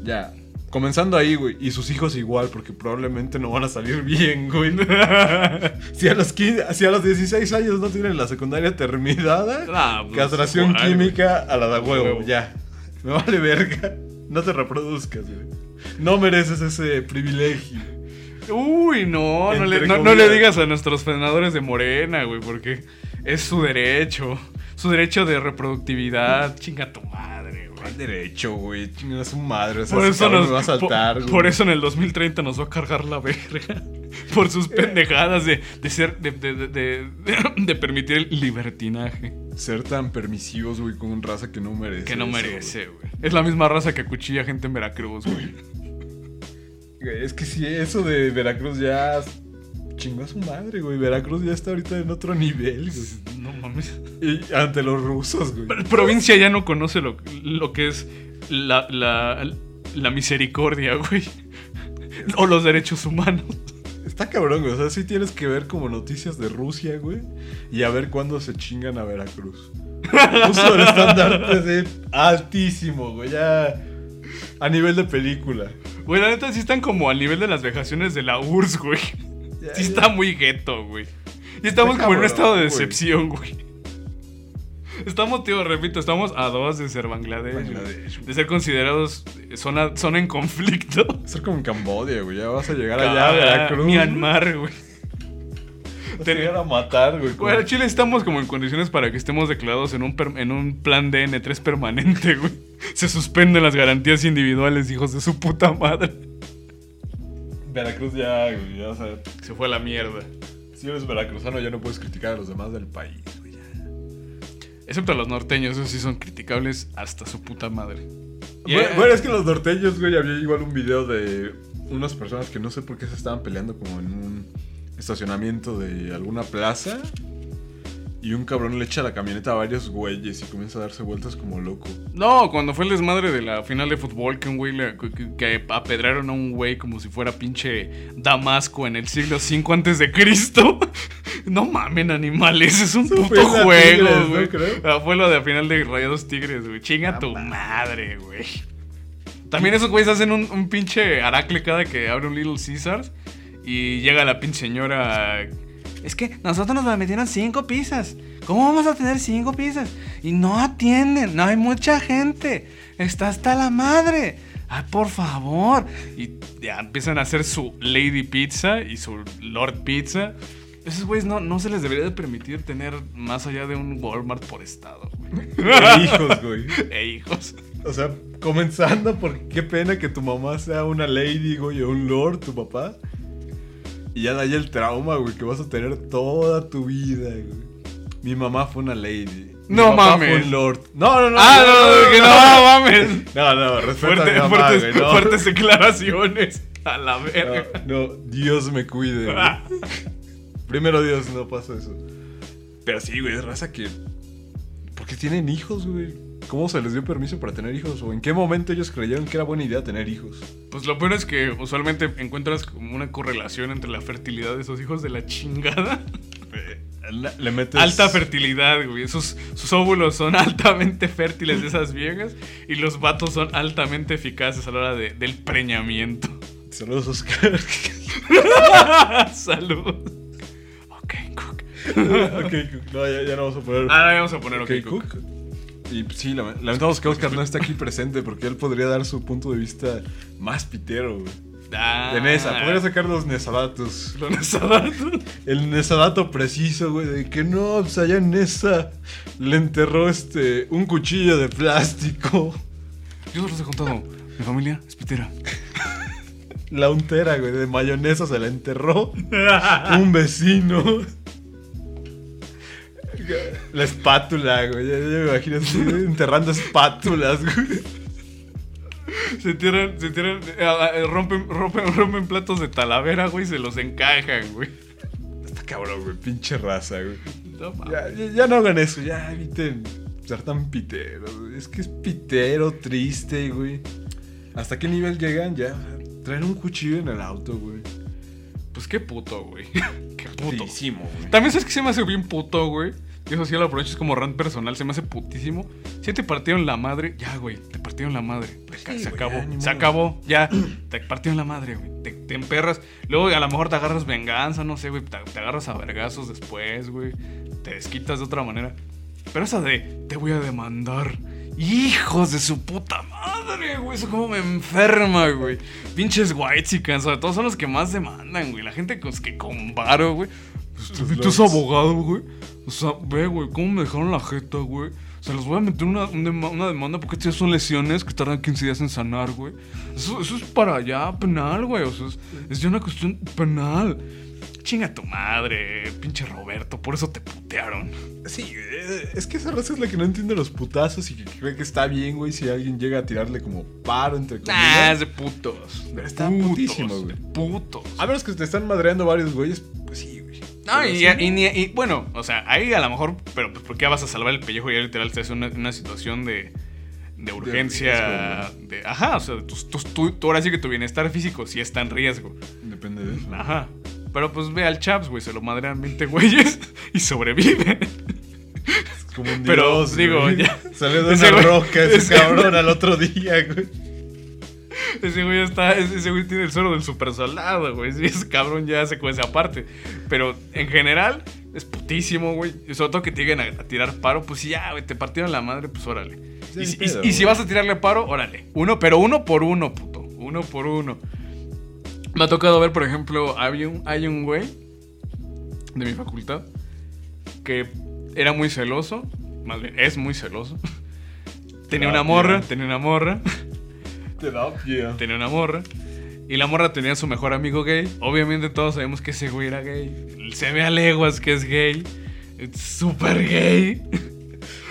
Ya. Comenzando ahí, güey. Y sus hijos igual, porque probablemente no van a salir bien, güey. si, a los 15 si a los 16 años no tienen la secundaria terminada, Ah, pues, castración química a la de huevo, ya. Me vale verga. No te reproduzcas, güey. No mereces ese privilegio. Uy, no, no le, Entre no, no le comillas. digas a nuestros senadores de Morena, güey, porque es su derecho. Su derecho de reproductividad. Chinga tu madre, güey. ¿Cuál derecho, güey? Chinga su madre. O sea, Por eso, nos, va a saltar, por, güey. por eso en el 2030 nos va a cargar la verga. Por sus pendejadas de, de ser. De, de, de, permitir el libertinaje. Ser tan permisivos, güey, con raza que no merece. Que no eso, merece, güey. Es la misma raza que acuchilla gente en Veracruz, güey. Es que sí, eso de Veracruz ya chingó a su madre, güey. Veracruz ya está ahorita en otro nivel, güey. No mames. Y ante los rusos, güey. Provincia ya no conoce lo, lo que es la, la, la misericordia, güey. O los derechos humanos. Está cabrón, güey. O sea, sí tienes que ver como noticias de Rusia, güey. Y a ver cuándo se chingan a Veracruz. Puso el estándar de altísimo, güey. Ya A nivel de película. Güey, la neta sí están como al nivel de las vejaciones de la URSS, güey. Ya, Sí ya. está muy gueto, güey. Y estamos Está como en un estado de güey. decepción, güey. Estamos, tío, repito, estamos a dos de ser Bangladesh. güey. Bangladesh, De ser considerados zona, zona en conflicto. Ser como en Cambodia, güey. Ya vas a llegar allá a Veracruz. Myanmar, güey. Vas a llegar a matar, güey. Güey, a Chile estamos como en condiciones para que estemos declarados en un, per- en un plan DN3 permanente, güey. Se suspenden las garantías individuales, hijos de su puta madre. Veracruz ya, güey. Ya, o sea, Se fue a la mierda. Si eres veracruzano ya no puedes criticar a los demás del país, güey. Excepto a los norteños, esos sí son criticables hasta su puta madre. Bueno, bueno, es que los norteños, güey, había igual un video de unas personas que no sé por qué se estaban peleando como en un estacionamiento de alguna plaza. Y un cabrón le echa la camioneta a varios güeyes y comienza a darse vueltas como loco. No, cuando fue el desmadre de la final de fútbol, que un güey le- que, que apedraron a un güey como si fuera pinche Damasco en el siglo V antes de Cristo. No mamen, animales, es un puto juego, Tigres, ¿no? güey. Creo. Ah, Fue lo de la final de Rayados Tigres, güey. Chinga Ah, tu madre, güey. También esos güeyes hacen un, un pinche aracle cada que abre un Little Caesars y llega la pinche señora. Es que nosotros nos metieron cinco pizzas. ¿Cómo vamos a tener cinco pizzas? Y no atienden, no hay mucha gente. Está hasta la madre. Ay, por favor. Y ya empiezan a hacer su Lady Pizza y su Lord Pizza. Esos güeyes no, no se les debería de permitir tener más allá de un Walmart por estado, güey. De hijos, güey. E hijos. O sea, comenzando por qué pena que tu mamá sea una lady, güey, o un lord, tu papá. Y ya de ahí el trauma, güey, que vas a tener toda tu vida, güey. Mi mamá fue una lady. Mi No papá mames. fue un lord. No, no, no. Ah, no, no, que no, mames. No, no, respeta a Fuerte- mi mamá, fuertes, güey, no. fuertes declaraciones. A la verga. No, no, Dios me cuide, güey. Primero Dios, no pasa eso. Pero sí, güey, es raza que... ¿Por qué tienen hijos, güey? ¿Cómo se les dio permiso para tener hijos? ¿O en qué momento ellos creyeron que era buena idea tener hijos? Pues lo peor es que usualmente encuentras como una correlación entre la fertilidad de esos hijos de la chingada. Le, le metes... Alta fertilidad, güey. Sus, sus óvulos son altamente fértiles de esas viejas. Y los vatos son altamente eficaces a la hora de- del preñamiento. Saludos, Oscar. Salud. Ok, Cook. ok, Cook. No, ya, ya no vamos a poner... Ahora vamos a poner ok, ok, Cook. Cook. Y sí, lame- lamentamos que Oscar no está aquí presente porque él podría dar su punto de vista más pitero, güey. Ah. De Nesa, podría sacar los Nesadatos. Los Nesadatos. El Nesadato preciso, güey, de que no, pues allá en Nesa le enterró este un cuchillo de plástico. Yo solo les he contado. Mi familia es pitera. La untera, güey, de mayonesa se la enterró un vecino. La espátula, güey. Ya, ya me imagino así, enterrando espátulas, güey. Se tiran, se tiran, eh, eh, rompen, rompen, rompen platos de talavera, güey, y se los encajan, güey. Está cabrón, güey. Pinche raza, güey. No. Ya, ya- ya no hagan eso, ya eviten ser tan piteros. Es que es pitero, triste, güey. ¿Hasta qué nivel llegan? Ya, traer un cuchillo en el auto, güey. Pues qué puto, güey. Qué puto. Putísimo, güey. También sabes que se me hace bien puto, güey. Y eso sí lo aprovecho, es como rant personal, se me hace putísimo. Si te partieron la madre, ya, güey, te partieron la madre. Pues se güey, acabó, ya, se modo. acabó, ya. Te partieron la madre, güey. Te, te emperras. Luego a lo mejor te agarras venganza, no sé, güey. Te, te agarras a vergazos después, güey. Te desquitas de otra manera. Pero esa de, te voy a demandar. Hijos de su puta madre, güey. Eso como me enferma, güey. Pinches white sobre todo son los que más demandan, güey. La gente con, que con varo, güey. Los ¿Tú es abogado, güey? O sea, ve, güey, ¿cómo me dejaron la jeta, güey? O sea, les voy a meter una, una demanda porque estas son lesiones que tardan 15 días en sanar, güey. Eso, eso es para allá penal, güey. O sea, es, es ya una cuestión penal. Chinga tu madre, pinche Roberto. Por eso te putearon. Sí, eh, es que esa raza es la que no entiende los putazos y que cree que está bien, güey, si alguien llega a tirarle como paro, entre comillas. es de putos. Pero está putísimo, güey. Putos. A menos que te están madreando varios güeyes, pues sí, güey. No, Pero y, y ni- y, bueno, o sea, ahí a lo mejor, pero pues ¿por qué vas a salvar el pellejo? Ya literal estás en una, una situación de, de urgencia. riesgo, De, ajá, o sea, tus- tú, tú ahora sí que tu bienestar físico sí está en riesgo. Depende de eso. Ajá. Pero pues ve al Chaps, güey, se lo madrean 20 güeyes y sobrevive. Es como un Pero, dios, digo, güey. ya. Salió de una roca ese ese- cabrón al otro día, güey. Ese güey está. Ese güey tiene el suero del super soldado, güey. Sí, ese cabrón ya se cuece aparte. Pero en general, es putísimo, güey. Y sobre todo que te lleguen a, a tirar paro, pues ya, güey, te partieron la madre, pues órale. Sí, y, si- pedo, y- y si güey. vas a tirarle paro, órale. Uno, pero uno por uno, puto. Uno por uno. Me ha tocado ver, por ejemplo, había un, hay un güey de mi facultad que era muy celoso. Más bien, es muy celoso. Tenía una morra, tenía una morra. Tenía una morra. Y la morra tenía a su mejor amigo gay. Obviamente todos sabemos que ese güey era gay. Se ve a leguas que es gay. Es súper gay.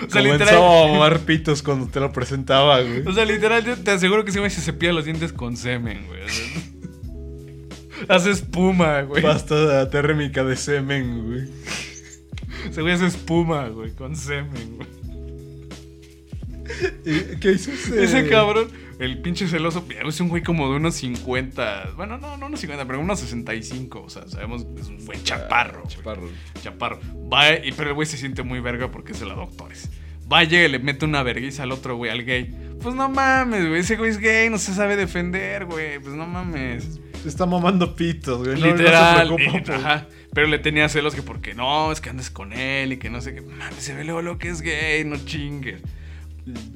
O sea, literal. a mamar pitos cuando te lo presentaba, güey. O sea, literal, yo te aseguro que güey se cepilla los dientes con semen, güey. O sea, hace espuma, güey. Pasta térmica de semen, güey. Ese güey hace espuma, güey, con semen, güey. ¿Y ¿Qué hizo ese? Ese cabrón, el pinche celoso, es un güey como de unos 50. Bueno, no, no unos 50, pero unos 65. O sea, sabemos que es un buen chaparro. güey. Chaparro. Chaparro. Va, y, pero el güey se siente muy verga porque es de la doctores. Vaya y le mete una vergüenza al otro güey, al gay. Pues no mames, güey. Ese güey es gay, no se sabe defender, güey. Pues no mames. Se está mamando pitos, güey. No- Literal. No, se preocupa eh, ajá. Pero le tenía celos que porque no, es que andes con él y que no sé qué. Mames, se ve luego lo que es gay, no chingues.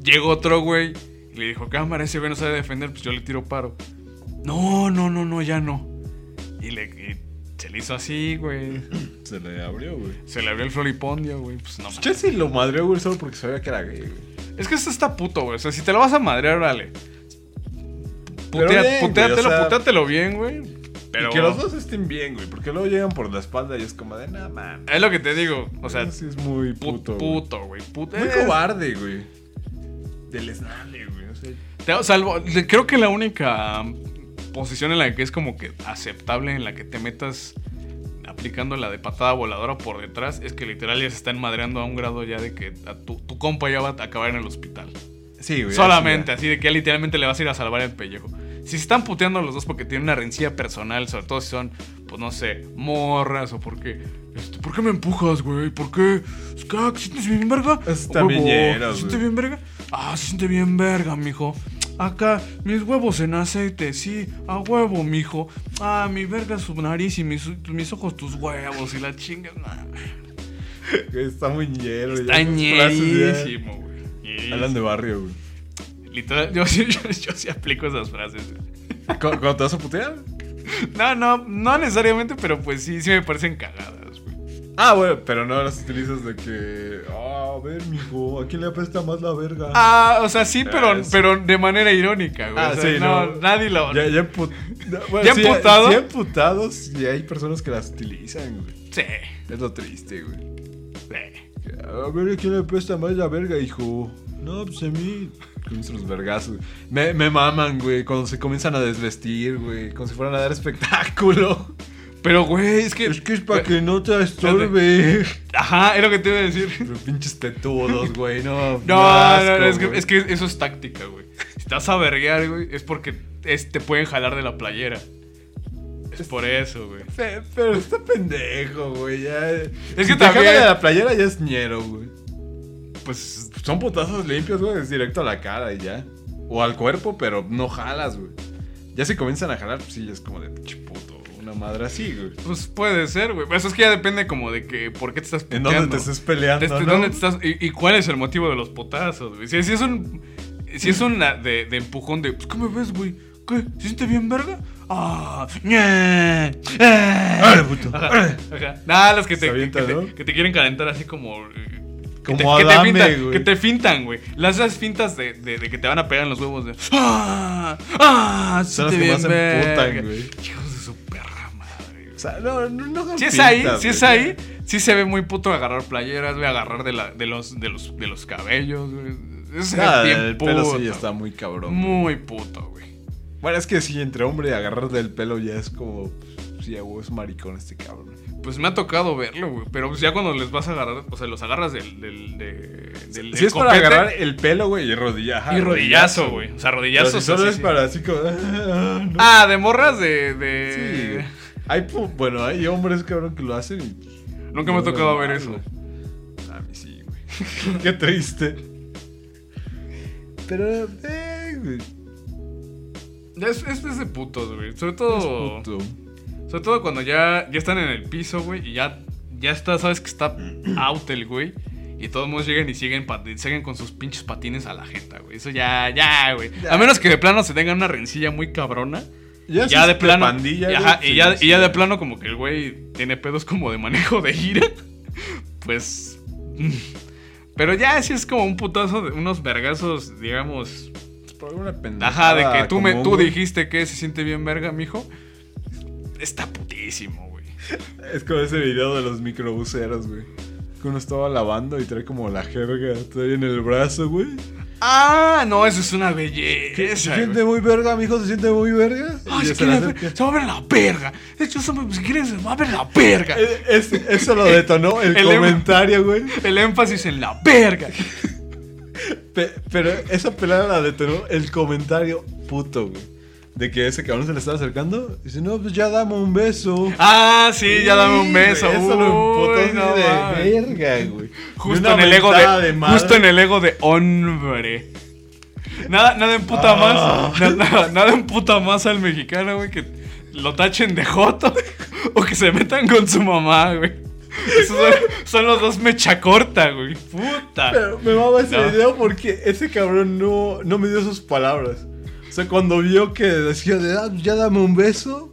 Llegó otro güey y le dijo, cámara, ese güey no sabe defender, pues yo le tiro paro. No, no, no, no, ya no. Y, le, y se le hizo así, güey. Se le abrió, güey. Se le abrió el floripondio, güey. Pues no. Chelsea lo madreó, güey, solo porque sabía que era gay, güey. Es que esto está puto, güey. O sea, si te lo vas a madrear, órale. Pero Putea- bien, güey, putéatelo, o sea- putéatelo bien, güey. Pero Y que los dos estén bien, güey. Porque luego llegan por la espalda y es como de, nada, man. es lo que te digo. O sea, sí es muy pu- puto. güey. puto, güey. Puto. Muy Es- cobarde, güey. Deleznable, güey. Salvo, creo que la única posición en la que es como que aceptable en la que te metas aplicando la de patada voladora por detrás es que literal ya se están madreando a un grado ya de que a tu, tu compa ya va a acabar en el hospital. sí, güey. Solamente, así así de que ya literalmente le vas a ir a salvar el pellejo. Si se están puteando los dos porque tienen una rencilla personal, sobre todo si son, pues no sé, morras o porque. Este, ¿Por qué me empujas, güey? ¿Por qué? Es que, ah, ¿se sientes bien verga? Es A también huevo. ñeros, ¿Se siente güey. bien verga? Ah, se siente bien verga, mijo. Acá, mis huevos en aceite, sí, a huevo, mijo. Ah, mi verga su nariz y mis, mis ojos tus huevos y la chinga. Está muy ñero. Está ñerísimo, güey. Hablan de barrio, güey. Literal, yo, sí- yo, yo sí aplico esas frases. güey. ¿Cu- ¿Cuándo te vas a putear? No, no, no necesariamente, pero pues sí, sí me parecen cagadas. Ah, bueno, pero no las utilizas de que. Ah, a ver, mijo, ¿a quién le apesta más la verga? Ah, o sea, sí, pero, Ah, pero de manera irónica, güey. Ah, o sea, sí, no, no. nadie lo. Ya, ya, empu- no, bueno, ¿Ya sí, emputado? Sí, emputados y hay personas que las utilizan, güey. Sí, Es lo triste, güey. sí. A ver, ¿a quién le apesta más la verga, hijo? No, pues a mí. Comienzan los vergazos. Me, me maman, güey, cuando se comienzan a desvestir, güey. Como si fueran a dar espectáculo. Pero, güey, es que. Es que es para que no te estorbe. Ajá, es lo que te iba a decir. Pero pinches tetudos, güey, no. No, no, no, es que, güey. es que eso es táctica, güey. Si te vas a verguear, güey, es porque es- te pueden jalar de la playera. Es por eso, güey. Pe- Pero está pendejo, güey. Ya. Es Si que te también- jalan de la playera ya es ñero, güey. Pues Son putazos limpios, güey. Es directo a la cara y ya. O al cuerpo, pero no jalas, güey. Ya si comienzan a jalar, pues sí, es como de pinche puto. Una madre así, güey. Pues puede ser, güey. Eso es que ya depende como de que por qué te estás En puteando. dónde te estés peleando, Desde ¿no? dónde te estás y, y cuál es el motivo de los potazos, güey. Si, si es un si es una de, de empujón de, pues ¿qué me ves, güey? ¿Qué? ¿Se siente bien verga? Ah, ñe, eh. ¡Ay, puto! Ajá, ajá. Nada, los que te, avienta, que, te- ¿no? que te quieren calentar así como eh, que te, que te Adame, fintan, que te fintan, güey. Las esas fintas de, de, de que te van a pegar en los huevos de ah, ah, Son las que más emputan, güey. Hijos de su perra sea, no, no, no Si es ahí, si es güey. ahí, sí se ve muy puto agarrar playeras, güey, agarrar de, la, de, los, de, los, de los cabellos, güey. Ve Nada, bien el puto. pelo sí está muy cabrón. güey. Muy puto, güey. Bueno, es que sí, entre hombre agarrar del pelo ya es como. pues, Sí, a huevo, es maricón este cabrón. Pues me ha tocado verlo, güey. Pero pues ya cuando les vas a agarrar, o sea, los agarras del. del, de- del Si es para agarrar el pelo, güey, y rodilla. ajá, Y rodillazo, güey. O sea, Pero rodillazo. si solo sí, es sí. para así como. ah, no. Ah, de morras de. Sí, de... güey. Hay, bueno, hay hombres, cabrón, que lo hacen y. Nunca me ha tocado ver eso. A mí sí, güey. Qué triste. Pero, eh, güey. Es, es, es de putos, güey. Sobre todo. Puto. Sobre todo cuando ya, ya están en el piso, güey, y ya, ya está, sabes que está out el güey. Y todos modos llegan y siguen, siguen con sus pinches patines a la jeta, güey. Eso ya, ya, güey. A menos que de plano se tengan una rencilla muy cabrona. Ya, Ya, de plano. pandilla, y, ajá, ya, sí. y ya de plano, como que el güey tiene pedos como de manejo de gira. Pues. Pero ya sí es como un putazo de unos vergazos, digamos. Por alguna pendejada Ajá, de que tú, me, tú dijiste que se siente bien verga, mijo. Está putísimo, güey. Es como ese video de los microbuseros, güey. Que uno estaba lavando y trae como la jerga todavía en el brazo, güey. Ah, no, eso es una Se belleza. siente güey. muy verga, mijo, se siente muy verga. Ay, se, se se va a ver la verga. De hecho, eso me- si quieres, se va a ver la verga. Eh, es- eso lo detonó el, El emo- comentario, güey. El énfasis en la verga. Pe- pero esa pelada la detonó el comentario puto, güey. De que ese cabrón se le estaba acercando. Dice, no, pues ya dame un beso. Ah, sí, ya dame un beso. Eso lo emputó no de verga, güey. Justo en el ego de, justo en el ego de hombre. Nada, nada emputa Ah. más. na- Nada, nada emputa más al mexicano, güey, que lo tachen de joto o que se metan con su mamá, güey. Esos son, son los dos mecha corta, güey. Puta. Pero me mama ese No. video porque ese cabrón no, no me dio sus palabras. O sea, cuando vio que decía de, ya dame un beso.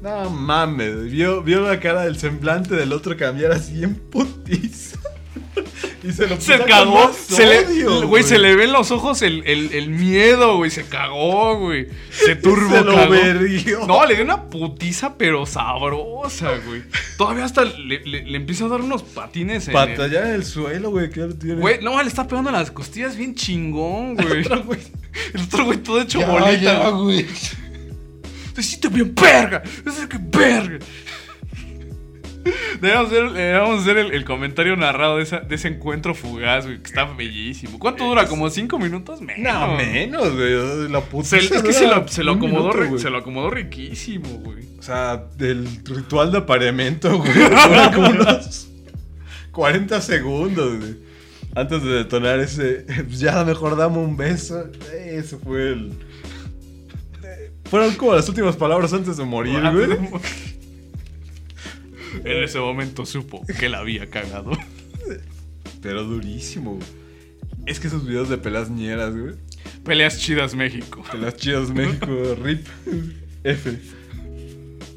No mames, vio, vio la cara del semblante del otro cambiar así en putiza. Y se lo Se cagó. Se le, güey, se le ve en los ojos el, el- el miedo, güey. Se cagó, güey. Se turbo Se lo cagó. No, le dio una putiza, pero sabrosa, güey. Todavía hasta le, le- le empieza a dar unos patines en el- Batallar en el suelo, güey. Güey, no, le está pegando las costillas bien chingón, güey. El otro güey todo hecho Ya, bolita, ya, güey. Te siento bien verga. Es que verga. Debemos hacer, debemos hacer el, el comentario narrado de, esa- de ese encuentro fugaz, güey, que está bellísimo. ¿Cuánto dura? ¿Como cinco minutos? Menos. No, menos, güey. La puta. Se- es que se lo, se lo acomodó, se lo acomodó riquísimo, güey. O sea, del ritual de apareamiento, güey. Dura como unos 40 segundos, güey. Antes de detonar ese. pues Ya mejor dame un beso. Eso fue el. Fueron como las últimas palabras antes de morir, güey. En ese momento supo que la había cagado. Pero durísimo, güey. Es que esos videos de pelas ñeras, güey. Peleas chidas México. Pelas chidas México, RIP. F.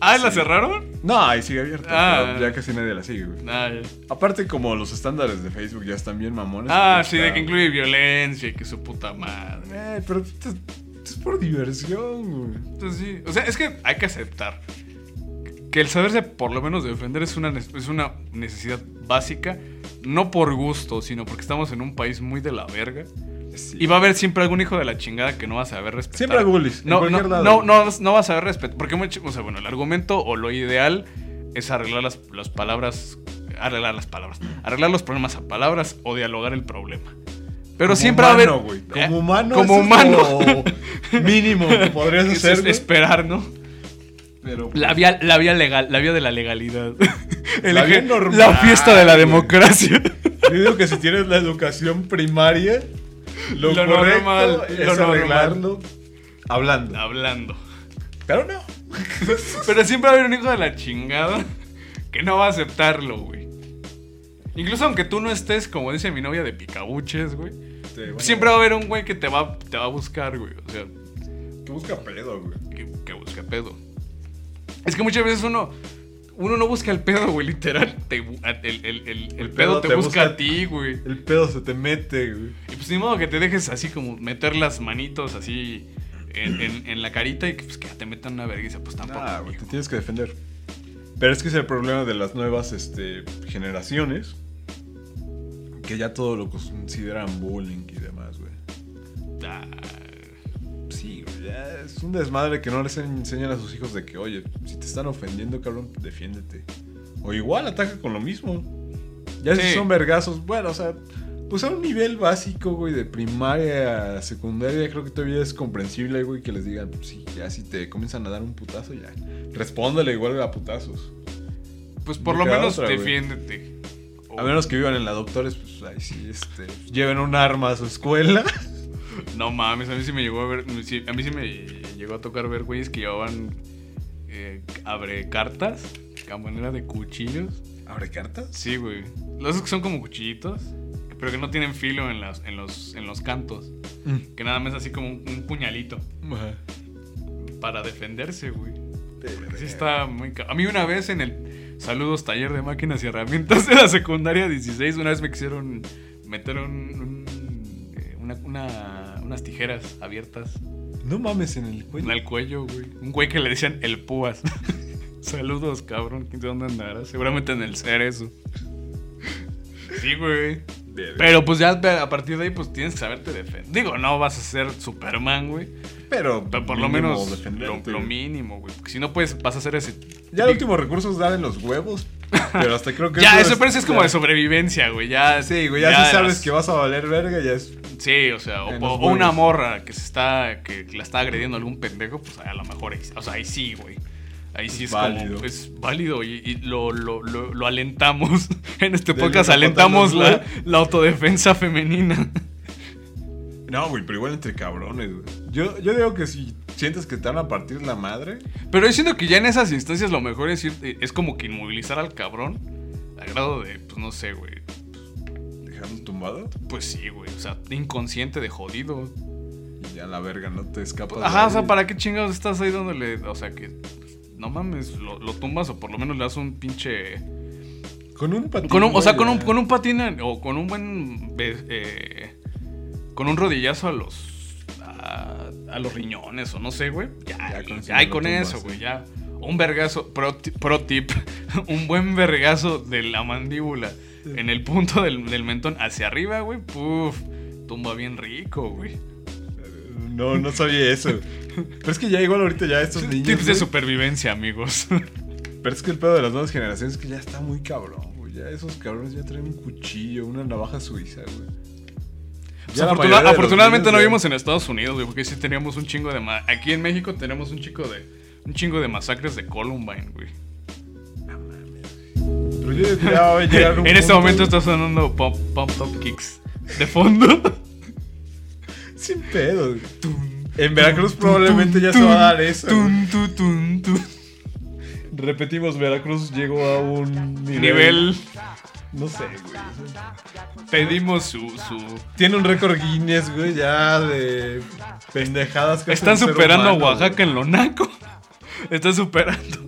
Ah, ¿la cerraron? No, ahí sigue abierta. Ah. pero ya casi nadie la sigue, güey. Ah. Aparte, como los estándares de Facebook ya están bien mamones. Ah, sí, de que incluye violencia y que su puta madre. Eh, pero es por diversión, güey. Entonces sí, o sea, es que hay que aceptar que el saberse por lo menos defender es una, es una necesidad básica, no por gusto, sino porque estamos en un país muy de la verga. Y va a haber siempre algún hijo de la chingada que no va a saber respetar. Siempre hay bullies, en No, cualquier no, lado. no, no, no va a saber respetar. Porque, mucho- o sea, bueno, el argumento o lo ideal es arreglar las, las palabras, arreglar las palabras, arreglar los problemas a palabras o dialogar el problema. Pero Como siempre va a haber. humano. Como ¿Eh? humano. Como eso es humano. lo mínimo que podrías hacer. es esperar, ¿no? Pero. La vía, la vía legal, la vía de la legalidad. El La vía normal, la fiesta de la democracia. Yo digo que si tienes la educación primaria, lo, Lo correcto normal, es lo normal. arreglarlo hablando. Hablando. Pero no. Pero siempre va a haber un hijo de la chingada que no va a aceptarlo, güey. Incluso aunque tú no estés, como dice mi novia, de picabuches, güey. Siempre va a haber un güey que te va, te va a buscar, güey. O sea, Que busca pedo, güey. que, que busca pedo. Es que muchas veces uno. Uno no busca el pedo, güey, literal. Te el, el- el- el pedo, te, busca, a ti, güey. El pedo se te mete, güey. Y pues ni modo que te dejes así como meter las manitos así en, en- en la carita y que, pues, que te metan una vergüenza. Pues tampoco. Ah, güey, te tienes que defender. Pero es que es el problema de las nuevas este, generaciones. Que ya todo lo consideran bullying y demás, güey. Ah, es un desmadre que no les enseñan a sus hijos de que, oye, si te están ofendiendo, cabrón, defiéndete. O igual ataca con lo mismo. Ya si son vergazos, bueno, o sea, pues a un nivel básico, güey, de primaria a secundaria, creo que todavía es comprensible, güey, que les digan, pues sí, ya si te comienzan a dar un putazo, ya. Respóndele igual a putazos. pues por lo menos otra, defiéndete. A menos que vivan en la doctores, pues ahí sí, este, lleven un arma a su escuela. No mames, a mí sí me llegó a ver. a mí sí me llegó a tocar ver güeyes que llevaban eh, abre cartas manera de cuchillos. ¿Abre cartas? Sí, güey. Los que son como cuchillitos, pero que no tienen filo en, las, en, los, en los cantos. Que nada más así como un, un puñalito Ajá. para defenderse, güey. Sí está muy A mí una vez en el Saludos Taller de Máquinas y Herramientas de la secundaria 16, una vez me quisieron meter un, un- eh, una- una- unas tijeras abiertas No mames en el en cuello. el cuello, güey. Un güey que le decían el púas. Saludos, cabrón. ¿Quién dónde andará? Seguramente en el cerezo. Sí, güey. Pero pues ya a partir de ahí, pues tienes que saberte defender. Digo, no vas a ser Superman, güey. Pero, Pero por lo menos lo, lo mínimo, güey. Porque si no, pues vas a hacer ese. Ya el último recurso es dar en los huevos. Pero hasta creo que. Ya, eso parece es como ya- de sobrevivencia, güey. Ya, Sí, güey, ya, si sabes las- que vas a valer verga, ya es. Sí, o sea, o, o- una morra que se está. que la está agrediendo a algún pendejo, pues a lo mejor ahí, o sea, ahí sí, güey. Ahí sí es Válido. como. Es válido y, y lo, lo, lo, lo alentamos. En este podcast alentamos la, la autodefensa femenina. No, güey, pero igual entre cabrones, güey. Yo, yo digo que si sientes que te van a partir la madre, Pero yo siento que ya en esas instancias lo mejor es ir, es como que inmovilizar al cabrón. A grado de, pues no sé, güey. dejarlo tumbado Pues sí, güey. O sea, inconsciente de jodido. y ya la verga no te escapas. Ajá, de o sea. ¿para qué chingados estás ahí dándole? O sea, que no mames, lo, lo tumbas o por lo menos le das un pinche. Con un patín. Con un, o sea, con un, con un patín o con un buen. eh, con un rodillazo a los. A, a los riñones o no sé, güey. Ya, Ya con eso ya, con güey, ya. Un vergazo, pro, ti- pro tip, un buen vergazo de la mandíbula en el punto del, del mentón hacia arriba, güey. Puf, tumba bien rico, güey. No, no sabía eso. Pero es que ya igual ahorita ya estos niños. Tips de güey, supervivencia, amigos. Pero es que el pedo de las nuevas generaciones es que ya está muy cabrón, güey. Ya esos cabrones ya traen un cuchillo, una navaja suiza, güey. Pues afortuna- afortunadamente no ya- vimos en Estados Unidos, güey, porque sí teníamos un chingo de... Aquí en México tenemos un chico de... Un chingo de masacres de Columbine, güey. Pero yo ya llegar un En este punto, momento güey, está sonando Pump, Pump Top Kicks de fondo. Sin pedo. güey. En Veracruz probablemente ya se va a dar eso. Repetimos, Veracruz llegó a un nivel. Nivel... No sé, güey. Pedimos su... su... Tiene un récord Guinness, güey, ya de pendejadas que Están superando humano, a Oaxaca güey. en lo naco. Están superando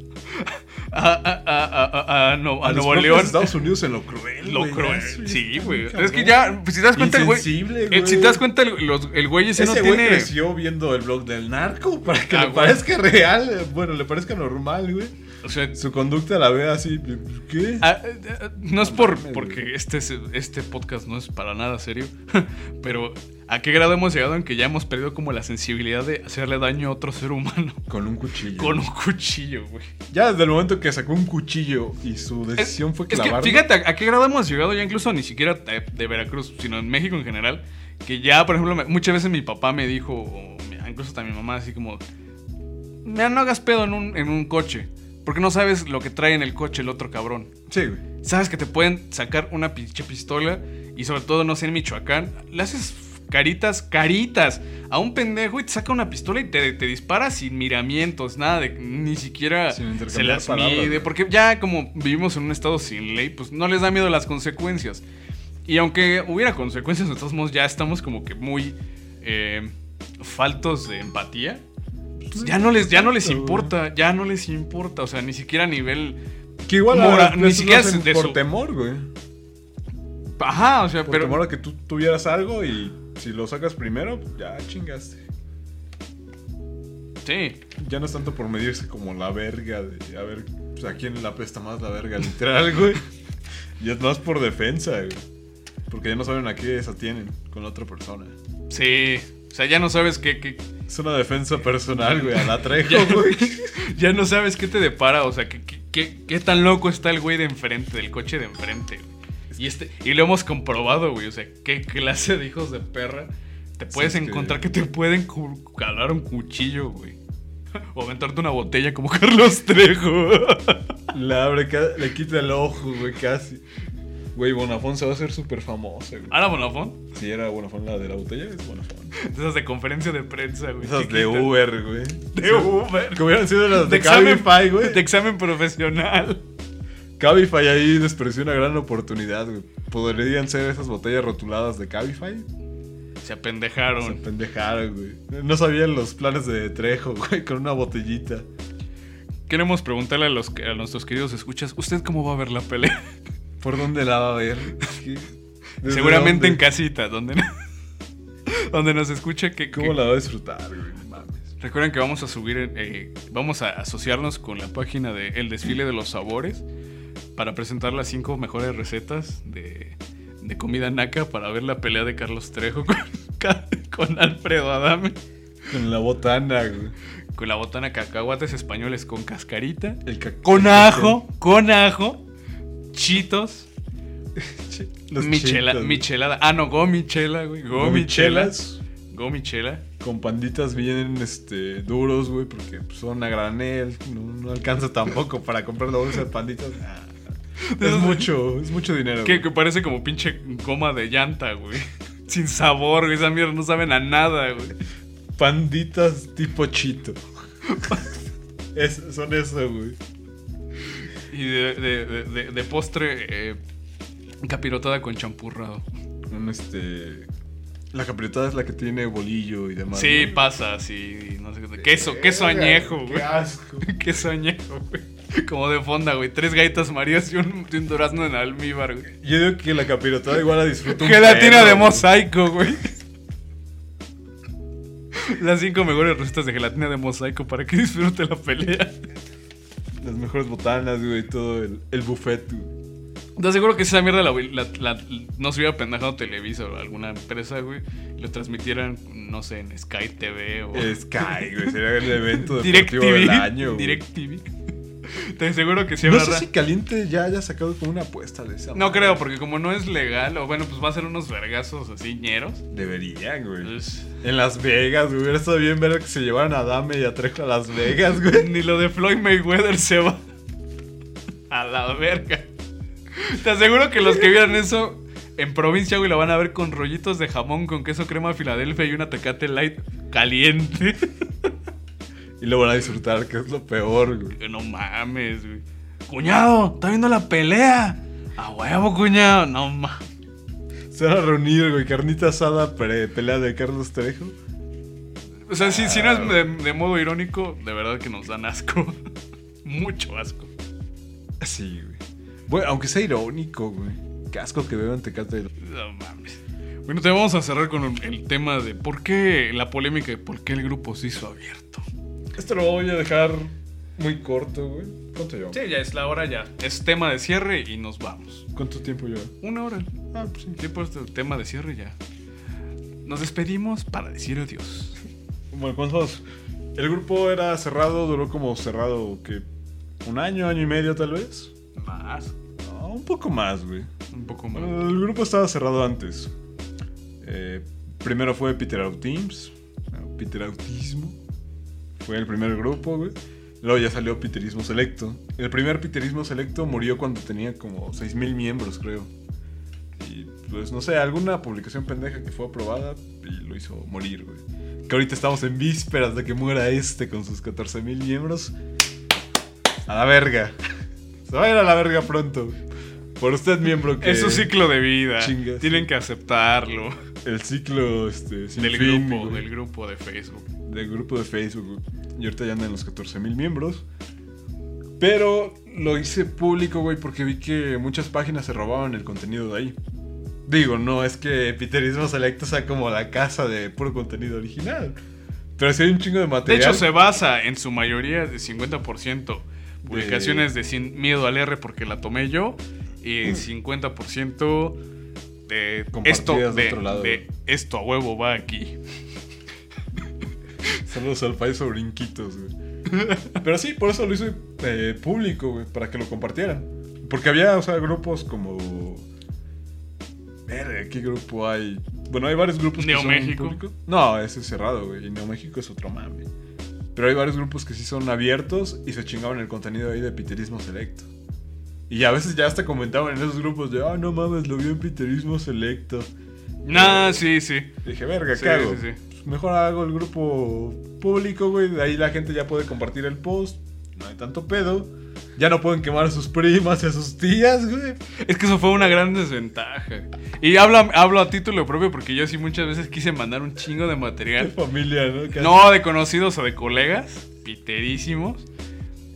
a, a, a, a, no- a Nuevo León. Estados Unidos en lo cruel, Lo cruel. Sí, güey. Es que ya, pues, si te das cuenta, el güey. Eh, güey. Si te das cuenta, el, los- el güey ese, Ese no güey tiene. creció viendo el blog del narco para que Ah, le parezca real. eh, Bueno, le parezca normal, güey. O sea, Su conducta la ve así. ¿Qué? ah, eh, eh, no es por porque este, es- este podcast no es para nada serio, pero ¿a qué grado hemos llegado en que ya hemos perdido como la sensibilidad de hacerle daño a otro ser humano Con un cuchillo. con un cuchillo, güey? Ya desde el momento que sacó un cuchillo y su Es, decisión fue es que clavarlo. fíjate a, a qué grado hemos llegado ya incluso ni siquiera de, de Veracruz, sino en México en general, que ya, por ejemplo, muchas veces mi papá me dijo, o incluso también mi mamá, así como, "Mira, no hagas pedo en un, en un coche, porque no sabes lo que trae en el coche el otro cabrón. Sí, güey. Sabes que te pueden sacar una pinche pistola y sobre todo, no sé, en Michoacán, le haces caritas, caritas a un pendejo y te saca una pistola y te, te dispara sin miramientos, nada de ni siquiera se las palabras, mide, porque ya como vivimos en un estado sin ley, pues no les da miedo las consecuencias. Y aunque hubiera consecuencias, de todos modos ya estamos como que muy eh, faltos de empatía. Pues ya no les, ya no les importa, ya no les importa, o sea, ni siquiera a nivel Que igual Mora- ni siquiera de por temor, güey. Ajá, o sea, Por pero temor a que tú tuvieras algo y si lo sacas primero, ya chingaste. sí, Ya no es tanto por medirse como la verga de a ver pues, a quién le apesta más la verga, literal, güey. Y es más por defensa, güey. Porque ya no saben a qué se atienen con la otra persona. sí, o sea, ya no sabes qué, qué- Es una defensa personal, güey, a la trejo, güey. ya no sabes qué te depara, o sea, qué, qué- qué- tan loco está el güey de enfrente, del coche de enfrente. Y este y lo hemos comprobado, güey, o sea, qué clase de hijos de perra te puedes es que- encontrar que... te pueden calar un cuchillo, güey. O aventarte una botella como Carlos Trejo. Le abre, le quita el ojo, güey, casi. Güey, Bonafón se va a hacer súper famosa, güey. ¿Ahora Bonafón? Si era Bonafón la de la botella, es Bonafón. De esas de conferencia de prensa, güey. Esas de. Uber, güey. De Uber. Que hubieran sido las de, De Cabify, güey. De examen profesional. Cabify ahí despreció una gran oportunidad, güey. Podrían ser esas botellas rotuladas de Cabify. Se Se apendejaron. pendejaron, güey. No sabían los planes de Trejo, güey, con una botellita. Queremos preguntarle a, los, a nuestros queridos escuchas, ¿usted cómo va a ver la pelea? ¿Por dónde la va a ver? ¿Qué? ¿Desde Seguramente en casita, donde, donde nos escuche que... ¿Cómo que- la va a disfrutar, güey? Mames. Recuerden que vamos a subir, eh, vamos a asociarnos con la página de El Desfile de los Sabores para presentar las cinco mejores recetas de, de comida naca para ver la pelea de Carlos Trejo con, con Alfredo Adame, Con la botana, güey. con la botana cacahuates españoles con cascarita, El con ajo, con ajo, chitos, Los michela, chitos, michelada, ah no, gomichela, güey, gomichelas, gomichela. Con panditas bien este, duros, güey, porque pues, son a granel. No, no alcanza tampoco para comprar la bolsa de panditas. Ah, es mucho, es mucho dinero. Que, que parece como pinche goma de llanta, güey. Sin sabor, güey. Esa mierda no saben a nada, güey. Panditas tipo chito. Es- son eso, güey. Y de, de- de- de- de postre, eh, capirotada con champurrado. Un, este. La capritada es la que tiene bolillo y demás. Sí, ¿no? pasa, sí. No sé, qué- queso, queso añejo, güey. Qué asco. Queso añejo, güey. Como de fonda, güey. Tres gaitas marías y un, y un durazno en almíbar, güey. Yo digo que la capirotada igual la disfruto un Gelatina de mosaico, güey. Las cinco mejores recetas de gelatina de mosaico para que disfrute la pelea. Las mejores botanas, güey, todo el, el buffet, güey. Te aseguro que esa mierda la, la- la- no se hubiera pendejado Televisa o alguna empresa, güey. Y lo transmitieran, no sé, en Sky TV o Sky, güey, sería el evento deportivo del año. güey. Te aseguro que sí No sé si Caliente ya haya sacado como una apuesta de esa No madre. creo, porque como no es legal, o bueno, pues va a ser unos vergazos así ñeros. Deberían, güey. Pues, En Las Vegas, güey. Hubiera estado bien ver que se llevaran a Dame y a Trejo a Las Vegas, güey. ni lo de Floyd Mayweather se va a la verga. Te aseguro que los que vieran eso en provincia, güey, la van a ver con rollitos de jamón con queso crema Filadelfia y una tecate light caliente. Y lo van a disfrutar, que es lo peor, güey. Que no mames, güey. Cuñado, ¿está viendo la pelea? A huevo, cuñado. No mames. Se van a reunir, güey. Carnita asada, pre pelea de Carlos Trejo. O sea, si, si no es de, de modo irónico, de verdad que nos dan asco. Mucho asco. Sí, güey. Bueno, aunque sea irónico, güey. Qué asco que beban Tecate. No mames. Bueno, te vamos a cerrar con el tema de por qué la polémica de por qué el grupo se hizo abierto. Esto lo voy a dejar muy corto, güey. ¿Cuánto lleva? Sí, ya es la hora ya. Es tema de cierre y nos vamos. ¿Cuánto tiempo lleva? Una hora. Ah, pues sí. Pues el tema de cierre ya. Nos despedimos para decir adiós. Bueno, ¿cuántos? El grupo era cerrado, duró como cerrado, que Un año, año y medio tal vez. Más. No, un poco más, güey. Un poco más. El grupo estaba cerrado antes. Eh, primero fue Peter Autims. Peter Autismo. Fue el primer grupo, güey. Luego ya salió Peterismo Selecto. El primer Peterismo Selecto murió cuando tenía como 6.000 miembros, creo. Y pues no sé, alguna publicación pendeja que fue aprobada y lo hizo morir, güey. Que ahorita estamos en vísperas de que muera este con sus 14.000 miembros. A la verga. Se va a ir a la verga pronto. Por usted, miembro que... Es su ciclo de vida. Chingas. Tienen que aceptarlo. El ciclo este, sin Del fin, grupo, güey. del grupo de Facebook. Del grupo de Facebook. Y ahorita ya andan los 14 mil miembros. Pero lo hice público, güey, porque vi que muchas páginas se robaban el contenido de ahí. Digo, no es que Peterismo Selecto sea como la casa de puro contenido original. Pero sí hay un chingo de De material. hecho, se basa en su mayoría de 50% publicaciones de Sin Miedo al R porque la tomé yo y 50% de Compartidas esto, de de, otro lado. de esto a huevo va aquí. Saludos al país sobre brinquitos, güey. Pero sí, por eso lo hice eh, público, güey, para que lo compartieran. Porque había, o sea, grupos como. ¿qué grupo hay? Bueno, hay varios grupos que son México. públicos. No, ese es cerrado, güey. Y Neo México es otro mame. Pero hay varios grupos que sí son abiertos y se chingaban el contenido ahí de Piterismo Selecto. Y a veces ya hasta comentaban en esos grupos de, ah, no mames, lo vio en Piterismo Selecto. Nah, sí, sí. Dije, verga, Sí, ¿qué hago? sí, sí. Mejor hago el grupo público, güey. De ahí la gente ya puede compartir el post. No hay tanto pedo. Ya no pueden quemar a sus primas y a sus tías, güey. Es que eso fue una gran desventaja. Y hablo, hablo a título propio porque yo sí muchas veces quise mandar un chingo de De material. familia, ¿no? Casi. No de conocidos o de colegas, piterísimos.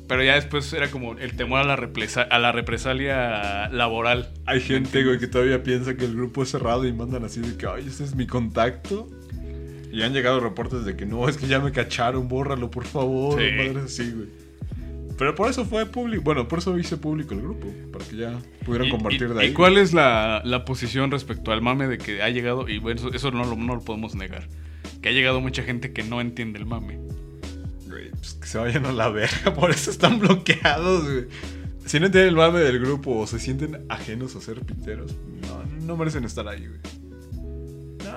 Pero ya después era como el temor a la, represa- a la represalia laboral. Hay gente, güey, que todavía piensa que el grupo es cerrado y mandan así de que, ay, este es mi contacto. Y han llegado reportes de que no, es que ya me cacharon, bórralo, por favor. Sí. Madres así, güey. Pero por eso fue público. Bueno, por eso hice público el grupo. Para que ya pudieran ¿Y- compartir y, de ahí. ¿Y cuál es la, la posición respecto al mame de que ha llegado? Y bueno, eso, eso no, lo, no lo podemos negar. Que ha llegado mucha gente que no entiende el mame. Güey, pues que se vayan a la verga, por eso están bloqueados, güey. Si no entienden el mame del grupo o se sienten ajenos a ser piteros, no, no merecen estar ahí, güey.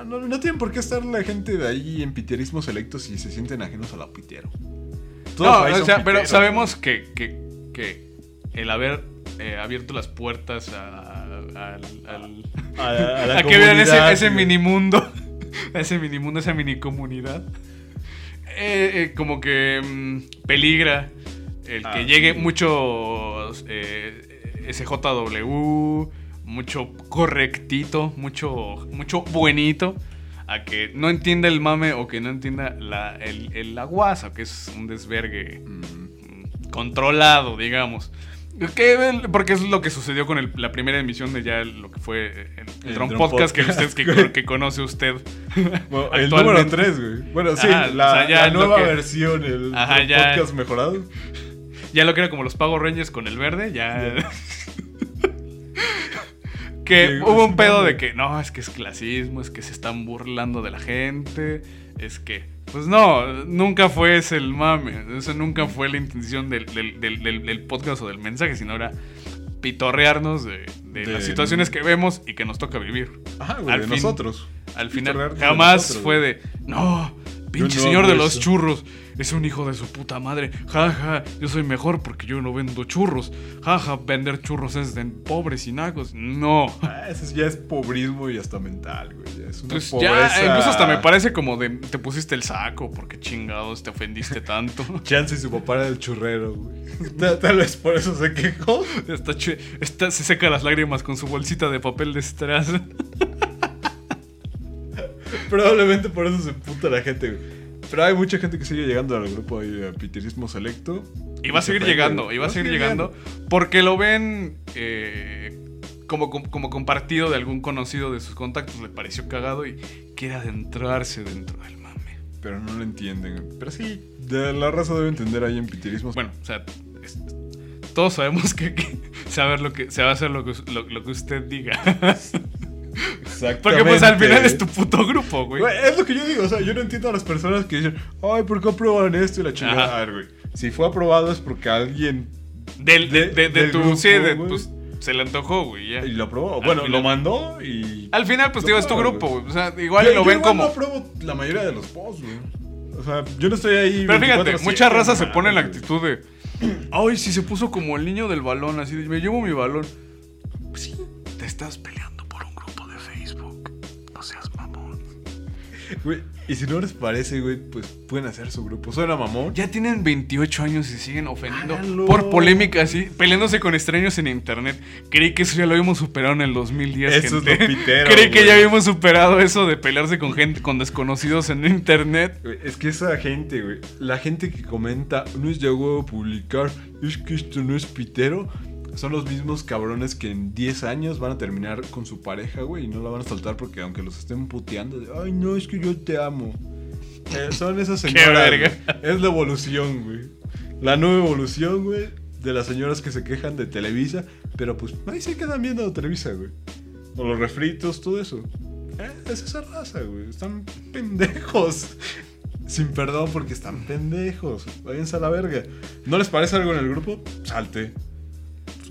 No, no, no tienen por qué estar la gente de ahí en piterismo selecto si se sienten ajenos a la pitero. Todos No, o sea, pero sabemos que, que, que el haber eh, abierto las puertas a. A, a la a que vean ese, ese güey. mini mundo, a ese mini mundo, esa mini comunidad, eh, eh, como que mm, peligra el que Ah, llegue sí. muchos eh, SJW, mucho correctito, mucho, mucho buenito. A que no entienda el mame o que no entienda la, el, el la guasa, que es un desvergue Mm, controlado, digamos. Que- porque es lo que sucedió con el- la primera emisión de ya lo que fue el, el El Drone Podcast, que, usted, que, que conoce usted. Bueno, el número 3, güey. Bueno, sí, Ajá, la, o sea, ya la es lo nueva que- versión, el, Ajá, ya. podcast mejorado. Ya lo que era como los Pago Rangers con el verde, ya. que hubo un pedo de que no, es que es clasismo, es que se están burlando de la gente, es que. Pues no, nunca fue ese el mame. Eso nunca fue la intención del, del- del- del- del podcast o del mensaje, sino era pitorrearnos de, de De- las situaciones que vemos y que nos toca vivir. Ajá, güey, Al de fin- nosotros. Al final de jamás nosotros, fue de, no, pinche señor de los eso". churros, es un hijo de su puta madre. Jaja, yo soy mejor porque yo no vendo churros. Jaja, vender churros es de pobres y nacos. No. Ah, ese ya es pobrismo y hasta mental, güey. ya Es una Pues pobreza. ya, incluso hasta me parece como de te pusiste el saco porque chingados te ofendiste tanto. Chance y su papá era el churrero, güey. Tal, vez por eso se quejó. Está, está- se seca las lágrimas con su bolsita de papel de strass. Probablemente por eso se puta la gente, güey. Pero hay mucha gente que sigue llegando al grupo ahí de Piterismo Selecto. Y va a se seguir llegando, y va a seguir llegando, porque lo ven eh, como, como, compartido de algún conocido de sus contactos, le pareció cagado y quiere adentrarse dentro del mame. Pero no lo entienden. Pero sí, de la raza debe entender ahí en Piterismo. Bueno, o sea, es- todos sabemos que, que se, va a ver lo que, se va a hacer lo que, lo, lo que usted diga. Exactamente. Porque pues al final es tu puto grupo, güey. Güey, es lo que yo digo, o sea, yo no entiendo a las personas que dicen, ay, ¿por qué aprueban esto y la chingada? Ajá. A ver, güey, si fue aprobado es porque alguien Del, de, de- de del tu, grupo, sí, de- pues se le antojó, güey, ya. y lo aprobó. Al Bueno, final. lo mandó y... Al final, pues digo, es tu grupo, güey. O sea, igual Yo- lo yo ven igual como... no apruebo la mayoría de los posts, güey. O sea, yo no estoy ahí... Pero fíjate, 24/7, mucha raza se pone en la actitud de. Ay, si se puso como el niño del balón, así de, me llevo mi balón. Pues sí, te estás peleando Güey, y si no les parece, güey, pues pueden hacer su grupo. Suena mamón. Ya tienen 28 años y siguen ofendiendo Háganlo. por polémica así, peleándose con extraños en internet. Creí que eso ya lo habíamos superado en el 2010. Eso es gente. lo pitero, Creí que ya habíamos superado eso de pelearse con gente, con desconocidos en internet. Güey, Es que esa gente, güey, la gente que comenta, no es de huevo publicar, es que esto no es pitero, son los mismos cabrones que en 10 años van a terminar con su pareja, güey, y no la van a soltar porque aunque los estén puteando, de, ay, no, es que yo te amo. Eh, son esas Qué señoras. Es la evolución, güey. La nueva evolución, güey, de las señoras que se quejan de Televisa, pero pues ahí se quedan viendo Televisa, güey. O los refritos, todo eso. Eh, es esa raza, güey. Están pendejos. Sin perdón porque están pendejos. Váyanse a la verga. ¿No les parece algo en el grupo? Salte.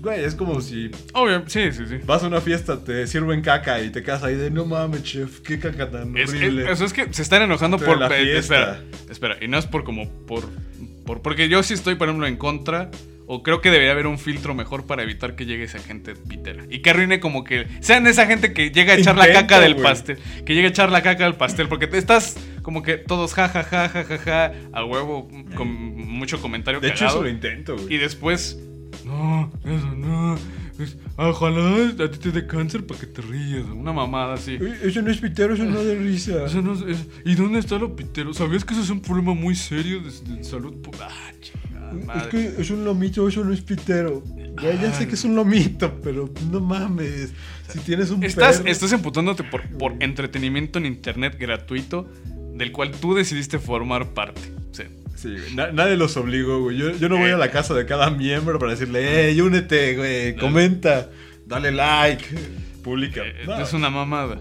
Pues, güey, es como si Obvio, sí, sí, sí. vas a una fiesta, te sirven caca y te quedas ahí de no mames, chef, qué caca tan Es, horrible. es- eso es que se están enojando Pero por. la eh, fiesta. espera, espera. Y no es por como. por, por Porque yo sí estoy, por ejemplo, en contra. O creo que debería haber un filtro mejor para evitar que llegue esa gente pitera. Y que arruine como que. Sean esa gente que llega a echar la caca del pastel. Que llegue a echar la caca del pastel. Porque te estás como que todos ja, ja, ja, ja, ja, ja. A huevo, con mucho comentario De hecho, cagado. eso lo intento, güey. Y después, no, eso no. es- ojalá a ti te dé cáncer para que te rías. Una mamada así. Eso no es pitero, eso no de risa. Eso no es- es- ¿Y dónde está lo pitero? ¿Sabías que eso es un problema muy serio de, de salud? Ah, chingada madre. es un lomito, eso no es pitero. Ya, ya sé que es un lomito, pero no mames. Si tienes un Estás, perro- estás emputándote por, por entretenimiento en internet gratuito del cual tú decidiste formar parte. Sí. Sí, güey, na- nadie los obligó, güey. Yo, yo no voy a la casa de cada miembro para decirle, ey, únete, güey, comenta, dale like, publica. Eh, No. Es una mamada.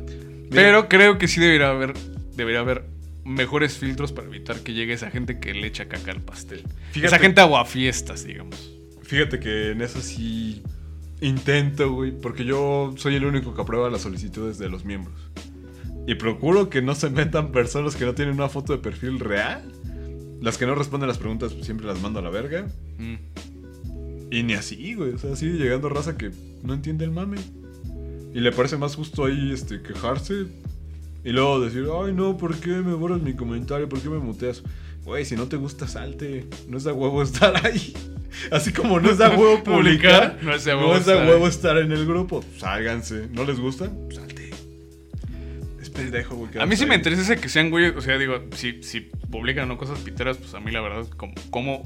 Pero creo que sí debería haber, debería haber mejores filtros para evitar que llegue esa gente que le echa caca al pastel. Fíjate- esa gente aguafiestas, digamos. Fíjate que en eso sí intento, güey, porque yo soy el único que aprueba las solicitudes de los miembros. Y procuro que no se metan personas que no tienen una foto de perfil real. Las que no responden las preguntas pues, siempre las mando a la verga. Mm. Y ni así, güey. O sea, sigue llegando raza que no entiende el mame. Y le parece más justo ahí este, quejarse. Y luego decir, ay no, ¿por qué me borras mi comentario? ¿Por qué me muteas? Güey, si no te gusta, salte. No es de huevo estar ahí. Así como no es de huevo publicar, No es de no huevo es de estar ahí. estar en el grupo. Sálganse. ¿No les gusta? Salte. Pendejo, güey. A mí sí me interesa ese que sean güeyes, o sea, digo, si, si publican no cosas piteras, pues a mí la verdad, como, como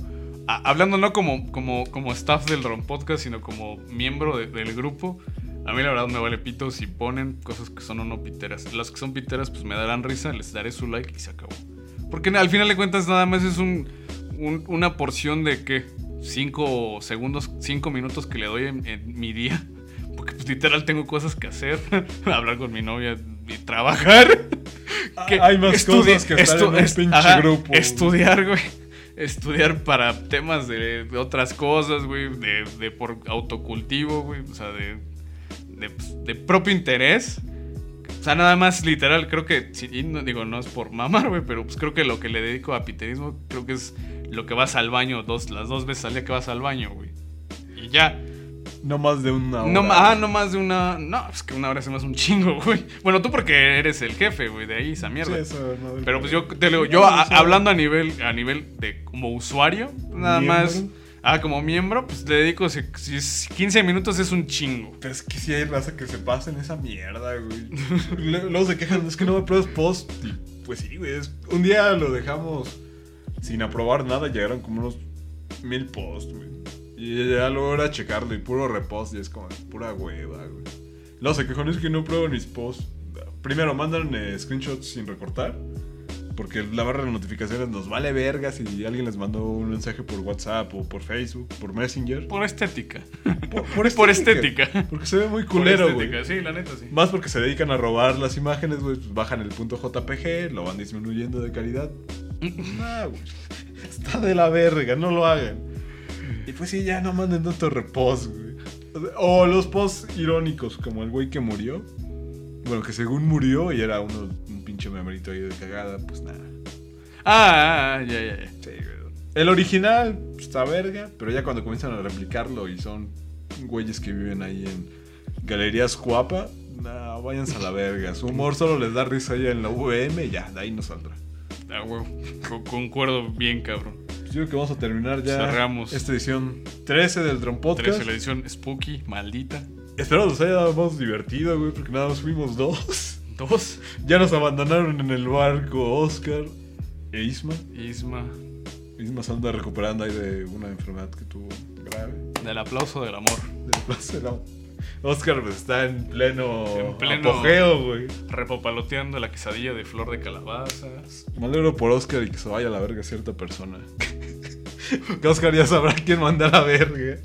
a- hablando no como, como, como staff del Ron Podcast, sino como miembro de- del grupo, a mí la verdad me vale pito si ponen cosas que son o no piteras. Las que son piteras, pues me darán risa, les daré su like y se acabó. Porque al final de cuentas nada más es un, un- una porción de que 5 segundos, 5 minutos que le doy en, en mi día. Porque pues literal tengo cosas que hacer, hablar con mi novia trabajar. que Hay más cosas que estar en un pinche ajá, grupo. Estudiar, güey. Estudiar para temas de, de otras cosas, güey. De, de por autocultivo, güey. O sea, de, de, de propio interés. O sea, nada más literal, creo que, y no, digo, no es por mamar, güey, pero pues creo que lo que le dedico a piterismo, creo que es lo que vas al baño, dos, las dos veces al día que vas al baño, güey. Y ya. No más de una hora. No, ah, no más de una. No, es que una hora se me hace un chingo, güey. Bueno, tú porque eres el jefe, güey, de ahí esa mierda. Sí, eso, no, Pero pues yo te digo, yo a- hablando a nivel, a nivel de como usuario, nada ¿Miembro? más. Ah, como miembro, pues le dedico si, si es 15 minutos es un chingo. Pero es que si hay raza que se pasa en esa mierda, güey. Luego se quejan, es que no me apruebas post. Y pues sí, güey. es- Un día lo dejamos sin aprobar nada, llegaron como unos mil posts, güey. Y ya luego era checarlo y puro repost y es como pura hueva, güey. Luego se quejan, es que no aprueban mis posts. Primero mandan eh, screenshots sin recortar. Porque la barra de notificaciones nos vale verga si alguien les mandó un mensaje por WhatsApp o por Facebook, por Messenger. Por estética. Por, Por estética. Porque se ve muy Por culero, güey. estética, sí, la neta, sí. Más porque se dedican a robar las imágenes, güey. Pues bajan el punto JPG, lo van disminuyendo de calidad. Nah, güey. Está de la verga, no lo hagan. Y pues sí, ya no manden tanto repost, güey. O los posts irónicos, como el güey que murió. Bueno, que según murió y era uno, un pinche memerito ahí de cagada, pues nada. Ah, ah, ya, ya, ya. Sí, güey. El original pues, está verga, pero ya cuando comienzan a replicarlo y son güeyes que viven ahí en Galerías Cuapa, nah, váyanse a la verga. Su humor solo les da risa ahí en la VM y ya, de ahí no saldrá. Ah, huevo. Con- Concuerdo bien, cabrón. Pues yo creo que vamos a terminar ya Cerramos. esta edición 13 del Drone Podcast. 13, la edición Spooky, maldita. Espero nos hayamos divertido, güey, porque nada más fuimos dos. Dos. Ya nos abandonaron en el barco Oscar e Isma. Isma. Isma se anda recuperando ahí de una enfermedad que tuvo grave. Del aplauso del amor. Del plazo del amor. Oscar pues, está en pleno, En pleno- apogeo, güey. Repopaloteando la quesadilla de flor de calabazas. Me alegro por Oscar y que se vaya a la verga cierta persona. que Oscar ya sabrá quién manda a la verga.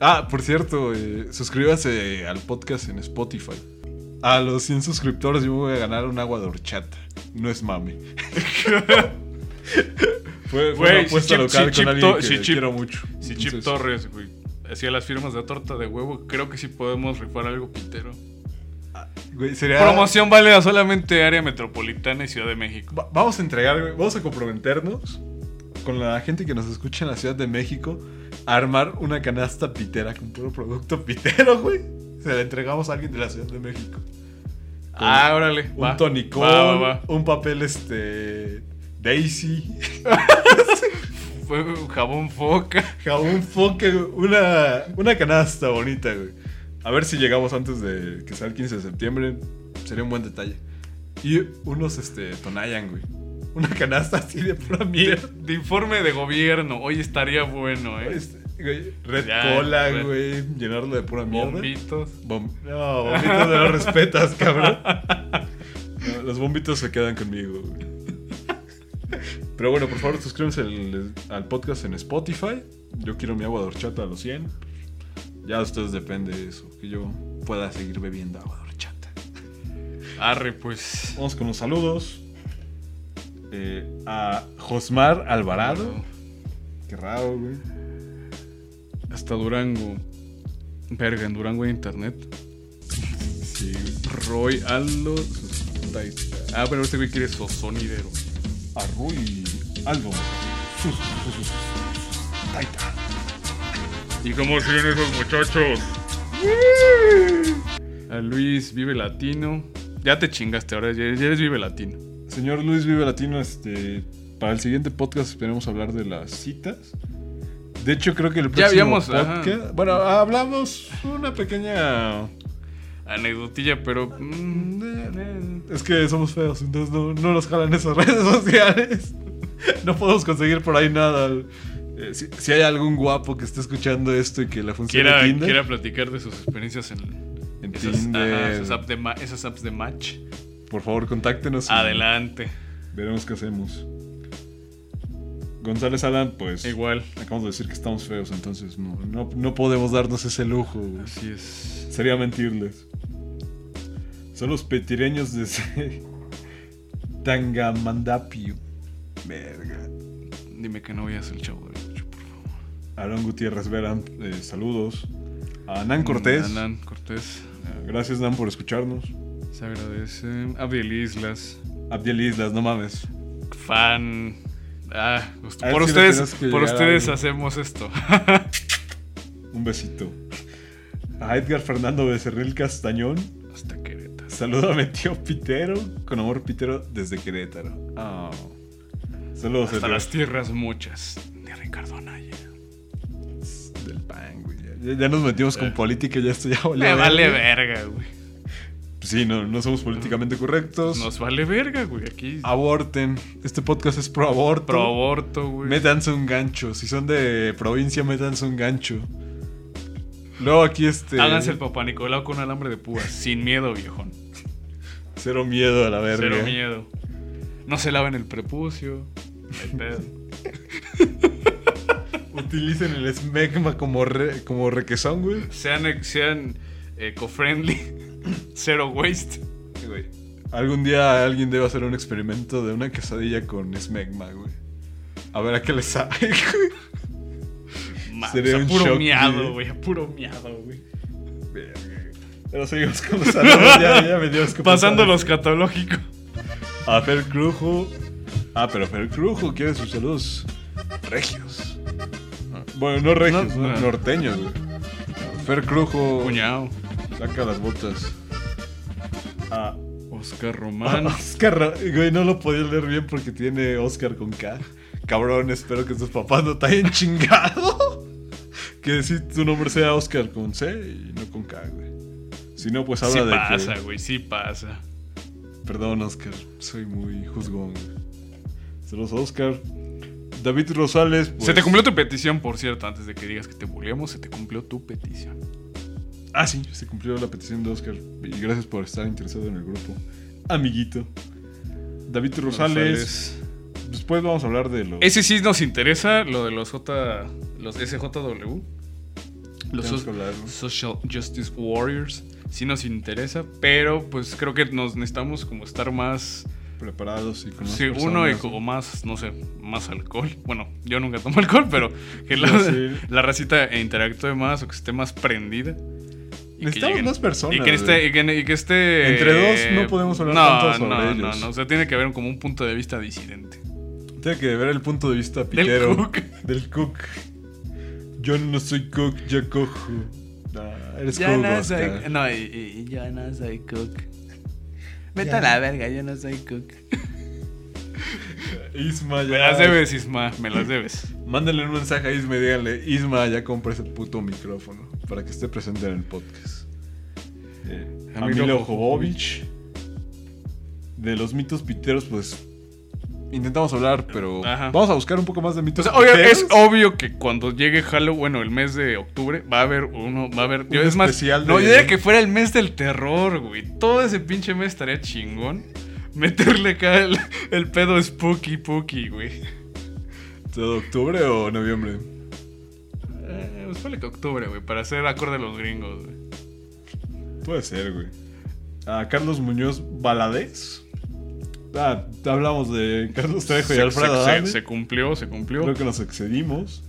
Ah, por cierto, eh, suscríbanse al podcast en Spotify. A los 100 suscriptores yo me voy a ganar un agua de horchata. No es mame. fue, fue Güey, una apuesta local si con alguien que si Chip- quiero mucho. Si Chip Torres, güey, hacía las firmas de torta de huevo, creo que sí podemos rifar algo pitero. güey, sería- Promoción válida solamente área metropolitana y Ciudad de México. Va- vamos a entregar, güey, vamos a comprometernos con la gente que nos escucha en la Ciudad de México a armar una canasta pitera con puro producto pitero, güey. Se la entregamos a alguien de la Ciudad de México. Ah, órale. Un va. tonicón, Va, va, va. un papel este Daisy, Fue jabón foca. jabón güey, una, una canasta bonita, güey. A ver si llegamos antes de que sea el 15 de septiembre. Sería un buen detalle. Y unos este Tonayan, güey. Una canasta así de pura mierda. De informe de gobierno. Hoy estaría bueno, ¿eh? Este, güey, Red Ya, Cola, Red- güey. Llenarlo de pura mierda. Bombitos. Bom- no, bombitos no los respetas, cabrón. No, los bombitos se quedan conmigo, güey. Pero bueno, por favor, suscríbanse al, al podcast en Spotify. Yo quiero mi agua de horchata a los 100. Ya de ustedes depende de eso, que yo pueda seguir bebiendo agua de horchata. Arre, pues. Vamos con los saludos. Eh, a Josmar Alvarado. Qué raro, güey. Hasta Durango. Verga, en Durango hay internet. Sí, Roy Aldo. Ah, pero este güey quiere sonidero. A Rui Aldo. Sus, sus, sus, sus. Taita. ¿Y cómo siguen esos muchachos? A Luis Vive Latino. Ya te chingaste, ahora ya ya eres Vive Latino. Señor Luis Vive Latino, este, para el siguiente podcast esperemos hablar de las citas. De hecho, creo que el Ya próximo habíamos, ajá. podcast... Bueno, hablamos una pequeña... Anecdotilla, pero. mm, eh, Es que somos feos, entonces no, no nos jalan esas redes sociales. No podemos conseguir por ahí nada. Eh, si, si hay algún guapo que esté escuchando esto y que le funcione quiera, Tinder, quiera platicar de sus experiencias en, en esas, Tinder, ajá, esas, apps de ma- esas apps de match. por favor, contáctenos. Adelante. Veremos qué hacemos. González Alan, pues... Igual. Acabamos de decir que estamos feos, entonces no, no, no podemos darnos ese lujo. güey. Así es. Sería mentirles. Son los petireños de Tangamandapio. Verga. Dime que no veas el chavo del Ocho, por favor. Aaron Gutiérrez Vera, eh, saludos. A Nan Cortés. Nan Cortés. Eh, Gracias, Nan, por escucharnos. Se agradece. Abdiel Islas. Abdiel Islas, no mames. Fan. Ah, pues, A por ustedes, por ustedes hacemos esto. Un besito. A Edgar Fernando Becerril Castañón. Hasta Querétaro. Saludo a mi tío Pitero. Con amor, Pitero, desde Querétaro. Ah. Saludos, Hasta las tierras muchas de Ricardo Anaya. Del pan, güey. Ya, ya nos metimos con política, ya esto ya Me vale verga. verga, güey. Sí, no, no somos políticamente correctos. Nos vale verga, güey. Aquí. Aborten. Este podcast es pro aborto. Pro aborto, güey. Métanse un gancho. Si son de provincia, métanse un gancho. Luego aquí este. Háganse el papá Nicolau con alambre de púas. Sin miedo, viejón. Cero miedo a la verga. Cero miedo. No se laven el prepucio. No hay pedo. Utilicen el smegma como, re- como requesón, güey. Sean, sean eco-friendly. Cero waste. Güey. Algún día alguien debe hacer un experimento de una quesadilla con smegma, güey. A ver a qué le sale, güey. Sería o sea, un puro shock, miado, güey. Puro miado, güey. Pero seguimos con los saludos. ya, ya me dio Pasando pensar lo eso. escatológico. A Fer Crujo. Ah, pero Fer Crujo quiere sus saludos regios. Bueno, no regios, No, no, no. norteños, güey. Fer Crujo. Cuñado. Saca las botas. Ah, Oscar Román. Oscar, güey, no lo podía leer bien porque tiene Oscar con K. Cabrón, espero que tus papás no te hayan chingado. Que si tu nombre sea Oscar con C y no con K, güey. Si no, pues habla Sí de pasa, que... güey. Sí pasa. Perdón, Oscar, soy muy juzgón. güey. Saludos a Oscar. David Rosales. pues- Se te cumplió tu petición, por cierto, antes de que digas que te bulleamos, se te cumplió tu petición. Ah, sí, se cumplió la petición de Oscar. Y gracias por estar interesado en el grupo. Amiguito. David Rosales. Después vamos a hablar de los. Ese sí nos interesa, lo de los J. Los SJW. Los. Social Justice Warriors. Sí nos interesa, pero pues creo que nos necesitamos como estar más. Preparados y con más Sí, uno y como más, no sé, más alcohol. Bueno, yo nunca tomo alcohol, pero que la, sí. la racita interactúe más o que esté más prendida. Y Necesitamos más personas, Y que, esté, güey. y que, y que esté. Entre dos no podemos hablar no, tanto sobre no, ellos. No, no, o sea, tiene que haber como un punto de vista disidente. Tiene que ver el punto de vista cook. Del cook. Yo no soy cook, yo cojo. Nah, eres Yo cook, no soy. No, y, y- y yo no soy cook. Vete a la verga, yo no soy cook. Isma, ya. Me las debes, Isma, me las debes. Mándenle un mensaje a Isma y díganle, Isma, ya compré ese puto micrófono para que esté presente en el podcast. Eh, Emilio Jovovich. De los mitos piteros, pues intentamos hablar, pero Ajá. vamos a buscar un poco más de O mitos sea, obvio- piteros. es obvio que cuando llegue Halloween, bueno, el mes de octubre, va a haber uno, va a haber. Yo, Un es más, especial no, de- yo diría que fuera el mes del terror, güey. Todo ese pinche mes estaría chingón. Meterle acá el, el pedo spooky, pooky, güey. ¿Todo octubre o noviembre? Eh, pues que octubre, güey, para hacer acorde a los gringos, güey. Puede ser, güey. A Carlos Muñoz Valadez. Ah, hablamos de Carlos Trejo y Se, Alfredo se- cumplió, se cumplió. Creo que nos excedimos.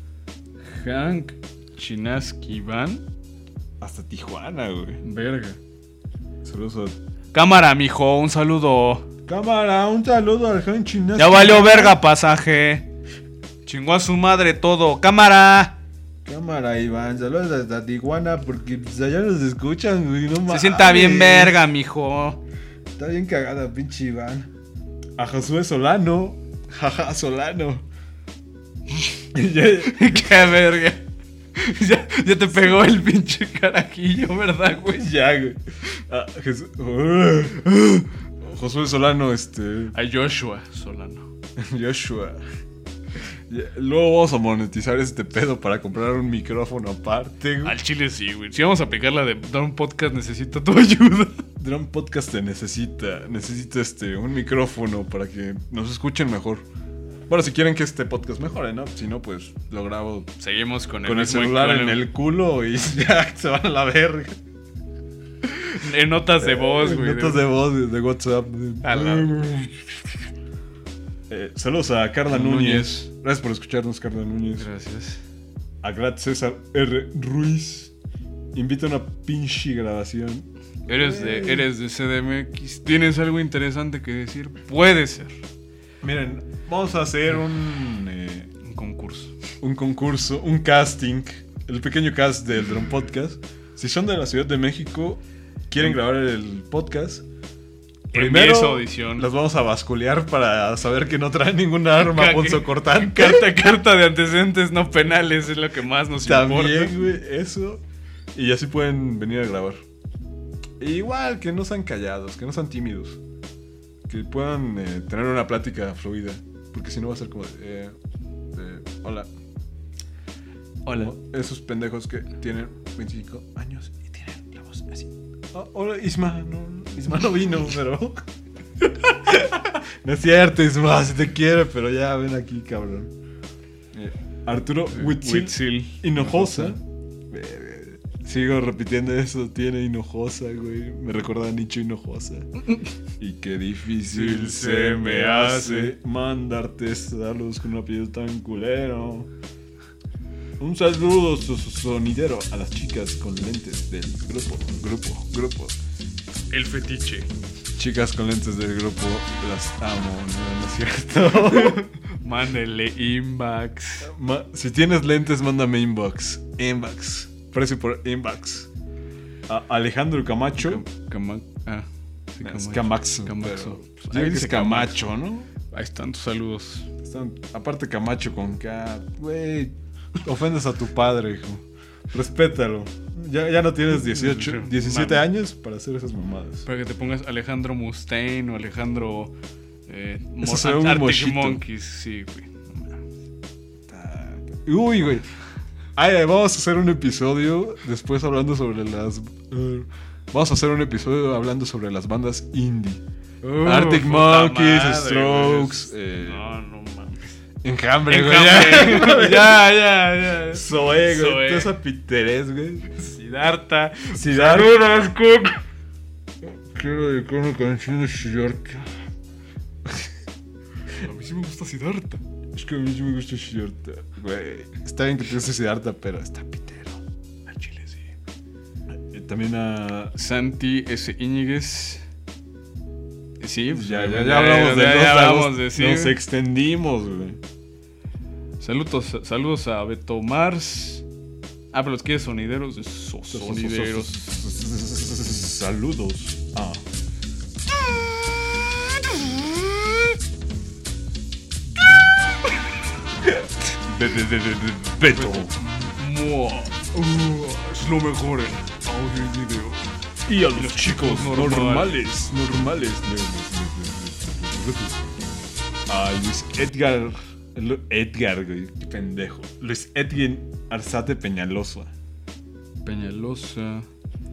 Hank Chinaski Van. Hasta Tijuana, güey. Verga. Saludos a Cámara, mijo, un saludo. Cámara, un saludo al Han Chinas. Ya valió verga pasaje. Chingó a su madre todo. Cámara. Cámara, Iván, saludos hasta Tijuana porque pues, allá nos escuchan, güey, no Se sienta bien verga, mijo. Está bien cagada, pinche Iván. A Josué Solano. Jaja, Solano. Ya- Qué verga. Ya, ya te pegó el pinche carajillo, ¿verdad, güey? ya, güey. A Jes- Josué Solano, este. A Joshua Solano. Joshua. Luego vamos a monetizar este pedo para comprar un micrófono aparte, güey. Al chile sí, güey. Si vamos a aplicar la de dar un podcast, necesito tu ayuda. Drum Podcast te necesita, necesita este, un micrófono para que nos escuchen mejor. Bueno, si quieren que este podcast mejore, ¿no? Si no, pues lo grabo Seguimos con el, con el mismo- celular en el culo y ya se van a la verga. En notas de voz, güey. Notas de voz de, WhatsApp. A la- Eh, saludos a Carla Núñez. Núñez. Gracias por escucharnos, Carla Núñez. Gracias. A Glad César R. Ruiz. Invita a una pinche grabación. Eres de, eres de CDMX. ¿Tienes algo interesante que decir? Puede ser. Miren, vamos a hacer un, eh, Un concurso. un concurso, un casting. El pequeño cast del Drum Podcast. Si son de la Ciudad de México, quieren grabar el podcast. Su audición. los vamos a basculear para saber que no traen ninguna arma Ca- punzocortante. Carta, carta de antecedentes no penales es lo que más nos importa. También, güey, eso. Y así pueden venir a grabar. E igual, que no sean callados, que no sean tímidos. Que puedan eh, tener una plática fluida. Porque si no va a ser como eh, hola. Hola. Esos pendejos que tienen 25 años y tienen la voz así. "Ah, hola, Isma. No, Isma no vino, pero. no es cierto, Isma, si te quiere, pero ya ven aquí, cabrón. Eh, Arturo Huitzil Huitzil. Hinojosa. Sigo repitiendo eso, tiene Hinojosa, güey. Me recuerda a Nicho Hinojosa. y qué difícil se me hace mandarte saludos con un apellido tan culero. Un saludo so- so- sonidero a las chicas con lentes del grupo, grupo, grupo. El fetiche. Chicas con lentes del grupo, las amo, no, no es cierto. Mándele inbox. Ma- si tienes lentes, mándame inbox. Inbox. Precio por inbox. A Alejandro Camacho. Cama- ah, sí, Es Camacho. Camaxo. Camaxo. pero- Ahí Ahí dice dice Camacho, ¿no? Ahí están tus saludos. Están- aparte Camacho con K. Güey, ofendes a tu padre, hijo. Respétalo. Ya, ya no tienes 18, 17 Mami. años para hacer esas mamadas. Para que te pongas Alejandro Mustaine o Alejandro. Eh, Arctic. Monkeys, sí, güey. Uy, güey. Ay, vamos a hacer un episodio después hablando sobre las. eh, vamos a hacer un episodio hablando sobre las bandas indie. Uh, Arctic Monkeys, madre, Strokes, eh, No, no mames. Enjambre, güey. Enjambre. ya, ya, ya. Zoe, güey. Toda esa piterés, güey. Siddhartha. Cook. Quiero dedicar una canción de Siddhartha. A mí sí me gusta Siddhartha. Es que a mí sí me gusta Siddhartha. Güey. Está bien que te guste Siddhartha, pero está pitero. Al chile, sí. También a. Santi S. Íñiguez. Sí, pues, Ya, ya, ya hablamos de ya- dos ya lagos, hablamos de sí, Nos extendimos, güey. Saludos, saludos a Beto Mars. Ah, pero los quieres sonideros. So- sonideros. Saludos. Beto. Mua. Uh, es lo mejor en audio y video. Y a los chicos normales. normales, normales. A Luis Edgar. Edgar, güey, qué pendejo. Luis Edgar Arzate Peñalosa. Peñalosa.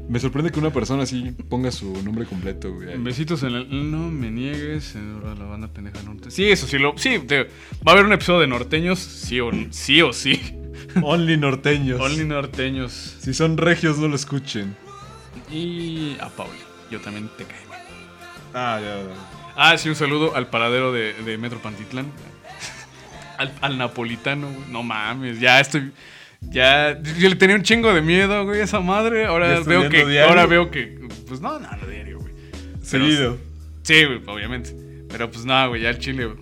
Me sorprende que una persona así ponga su nombre completo, güey. Besitos en el. No me niegues. Ahora la banda pendeja norte. Sí, eso sí lo. Sí, te- va a haber un episodio de norteños. Sí o sí. O sí. Only norteños. Only norteños. Si son regios, no lo escuchen. Y a Pauli. Yo también te mal. Ah, ya. Ah, sí, un saludo al paradero de, de Metro Pantitlán. Al, al napolitano, güey. No mames, ya estoy. Ya. Yo le tenía un chingo de miedo, güey, a esa madre. ¿Ya Ahora veo que. diario? Ahora veo que. Pues no, no, no diario, güey. Seguido. Sí, güey, obviamente. Pero pues nada, güey, ya el chile. güey,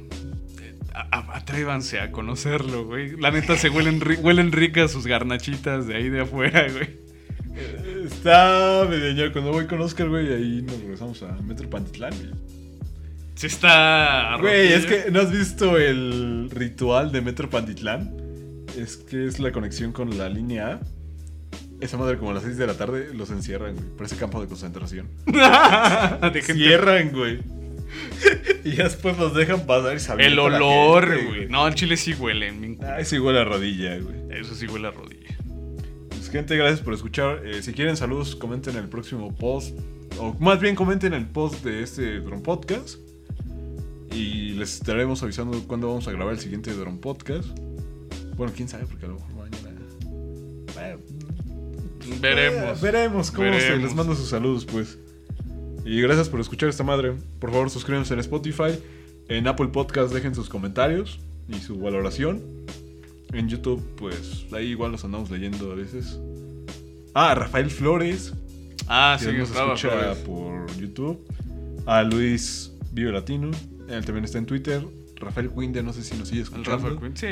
eh, a- Atrévanse a conocerlo, güey. La neta se huelen, ri- huelen ricas sus garnachitas de ahí de afuera, güey. Está medio. Cuando voy con Oscar, güey, ahí nos regresamos a Metro Pantitlán. güey. Sí está. Güey, es rotillo. que ¿no has visto el ritual de Metro Pantitlán? Es que es la conexión con la línea A. Esa madre como a las 6 de la tarde los encierran, güey. Parece campo de concentración. Cierran, güey. Y ya después los dejan pasar y se El olor, gente, güey. No, el chile sí huele. Ah, ese igual a rodilla, güey. Eso sí huele a rodilla. Pues, gente, gracias por escuchar. Eh, si quieren saludos, comenten el próximo post. O más bien comenten el post de este Drone Podcast. Y les estaremos avisando cuándo vamos a grabar el siguiente Drone Podcast. Bueno, quién sabe, porque a lo mejor mañana. Bueno, Veremos. eh, veremos cómo se les mando sus saludos, pues. Y gracias por escuchar esta madre. Por favor, suscríbanse en Spotify. En Apple Podcast dejen sus comentarios y su valoración. En YouTube, pues ahí igual los andamos leyendo a veces. Ah, Rafael Flores, Ah, que sí, nos escucha Flores. por YouTube. A Luis Vive Latino, él también está en Twitter. Rafael Quinde, no sé si nos sigue El escuchando. Rafa Quinn, sí.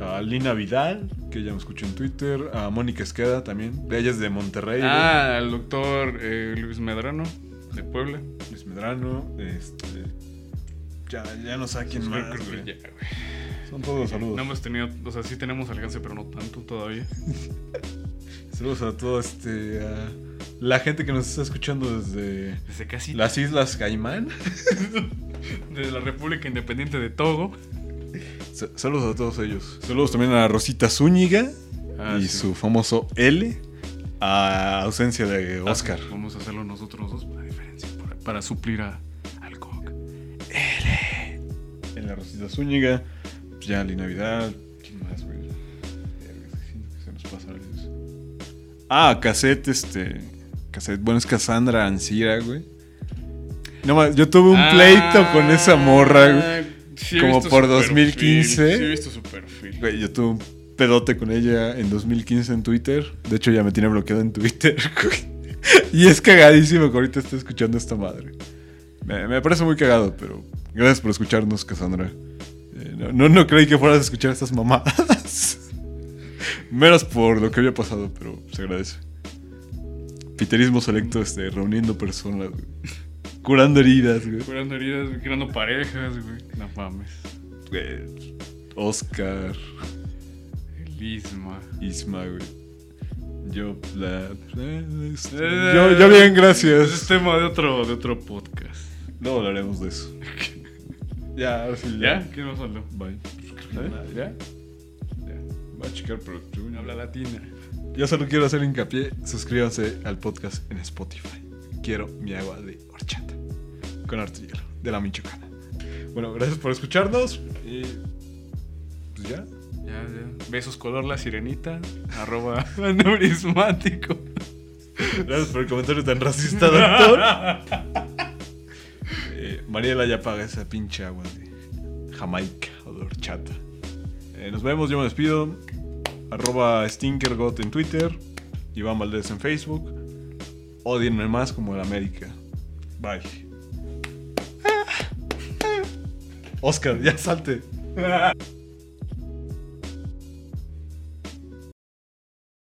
A Lina Vidal, que ya me escucha en Twitter. A Mónica Esqueda también, de ella es de Monterrey. Ah, el doctor eh, Luis Medrano, de Puebla. Luis Medrano, este. Ya, ya no sé a quién Pues, más, ya, güey. Son todos saludos. No hemos tenido, o sea, sí tenemos alcance, pero no tanto todavía. Saludos a todo este. a la gente que nos está escuchando desde Desde casi las Islas Caimán. desde la República Independiente de Togo. Sa- Saludos a todos ellos. Saludos también a Rosita Zúñiga Ah, y sí. su famoso L. A ausencia de Oscar. Ah, Vamos a hacerlo nosotros dos para diferencia, para, para suplir a, al Coq. En la Rosita Zúñiga. Pues ya, Lina Vidal. ¿Quién más, güey? Verga, siento que se nos pasa a veces. Ah, cassette, este. Cassette. Bueno, es Cassandra Ancira, güey. No más, yo tuve un pleito con esa morra, güey. Sí como por su 2015. perfil, Sí, he visto su perfil. Güey, yo tuve un pedote con ella en 2015 en Twitter. De hecho, ya me tiene bloqueado en Twitter, güey. Y es cagadísimo que ahorita esté escuchando esta madre. Me, me parece muy cagado, pero gracias por escucharnos, Cassandra. Eh, no, no, no creí que fueras a escuchar estas mamadas. Menos por lo que había pasado, pero se agradece. Piterismo selecto, este, reuniendo personas, güey. Curando heridas, güey. Curando heridas, güey, creando parejas, güey. No mames. Güey, Oscar. El Isma. Isma, güey. Yo, la. eh, yo, yo bien, Ese es gracias. tema de otro, de otro podcast. No hablaremos de eso. ya, ahora sí. ¿Ya? ¿Quién más habló? Bye. ¿Eh? ¿Ya? Va a checar, pero. yo- Habla latina. Yo solo quiero hacer hincapié. Suscríbanse al podcast en Spotify. Quiero mi agua de horchata. Con artillero. De la Michoacana. Bueno, gracias por escucharnos. Y. Pues ya. Ya, ya. Besos color la sirenita. Arroba aneurismático. Gracias por el comentario tan racista, doctor. Eh, Mariela ya paga esa pinche agua de Jamaica o de horchata. Eh, nos vemos, yo me despido. Arroba Stinkergot en Twitter. Iván Valdés en Facebook. Odienme más como el América. Bye. Ah, ah. Oscar, ya salte.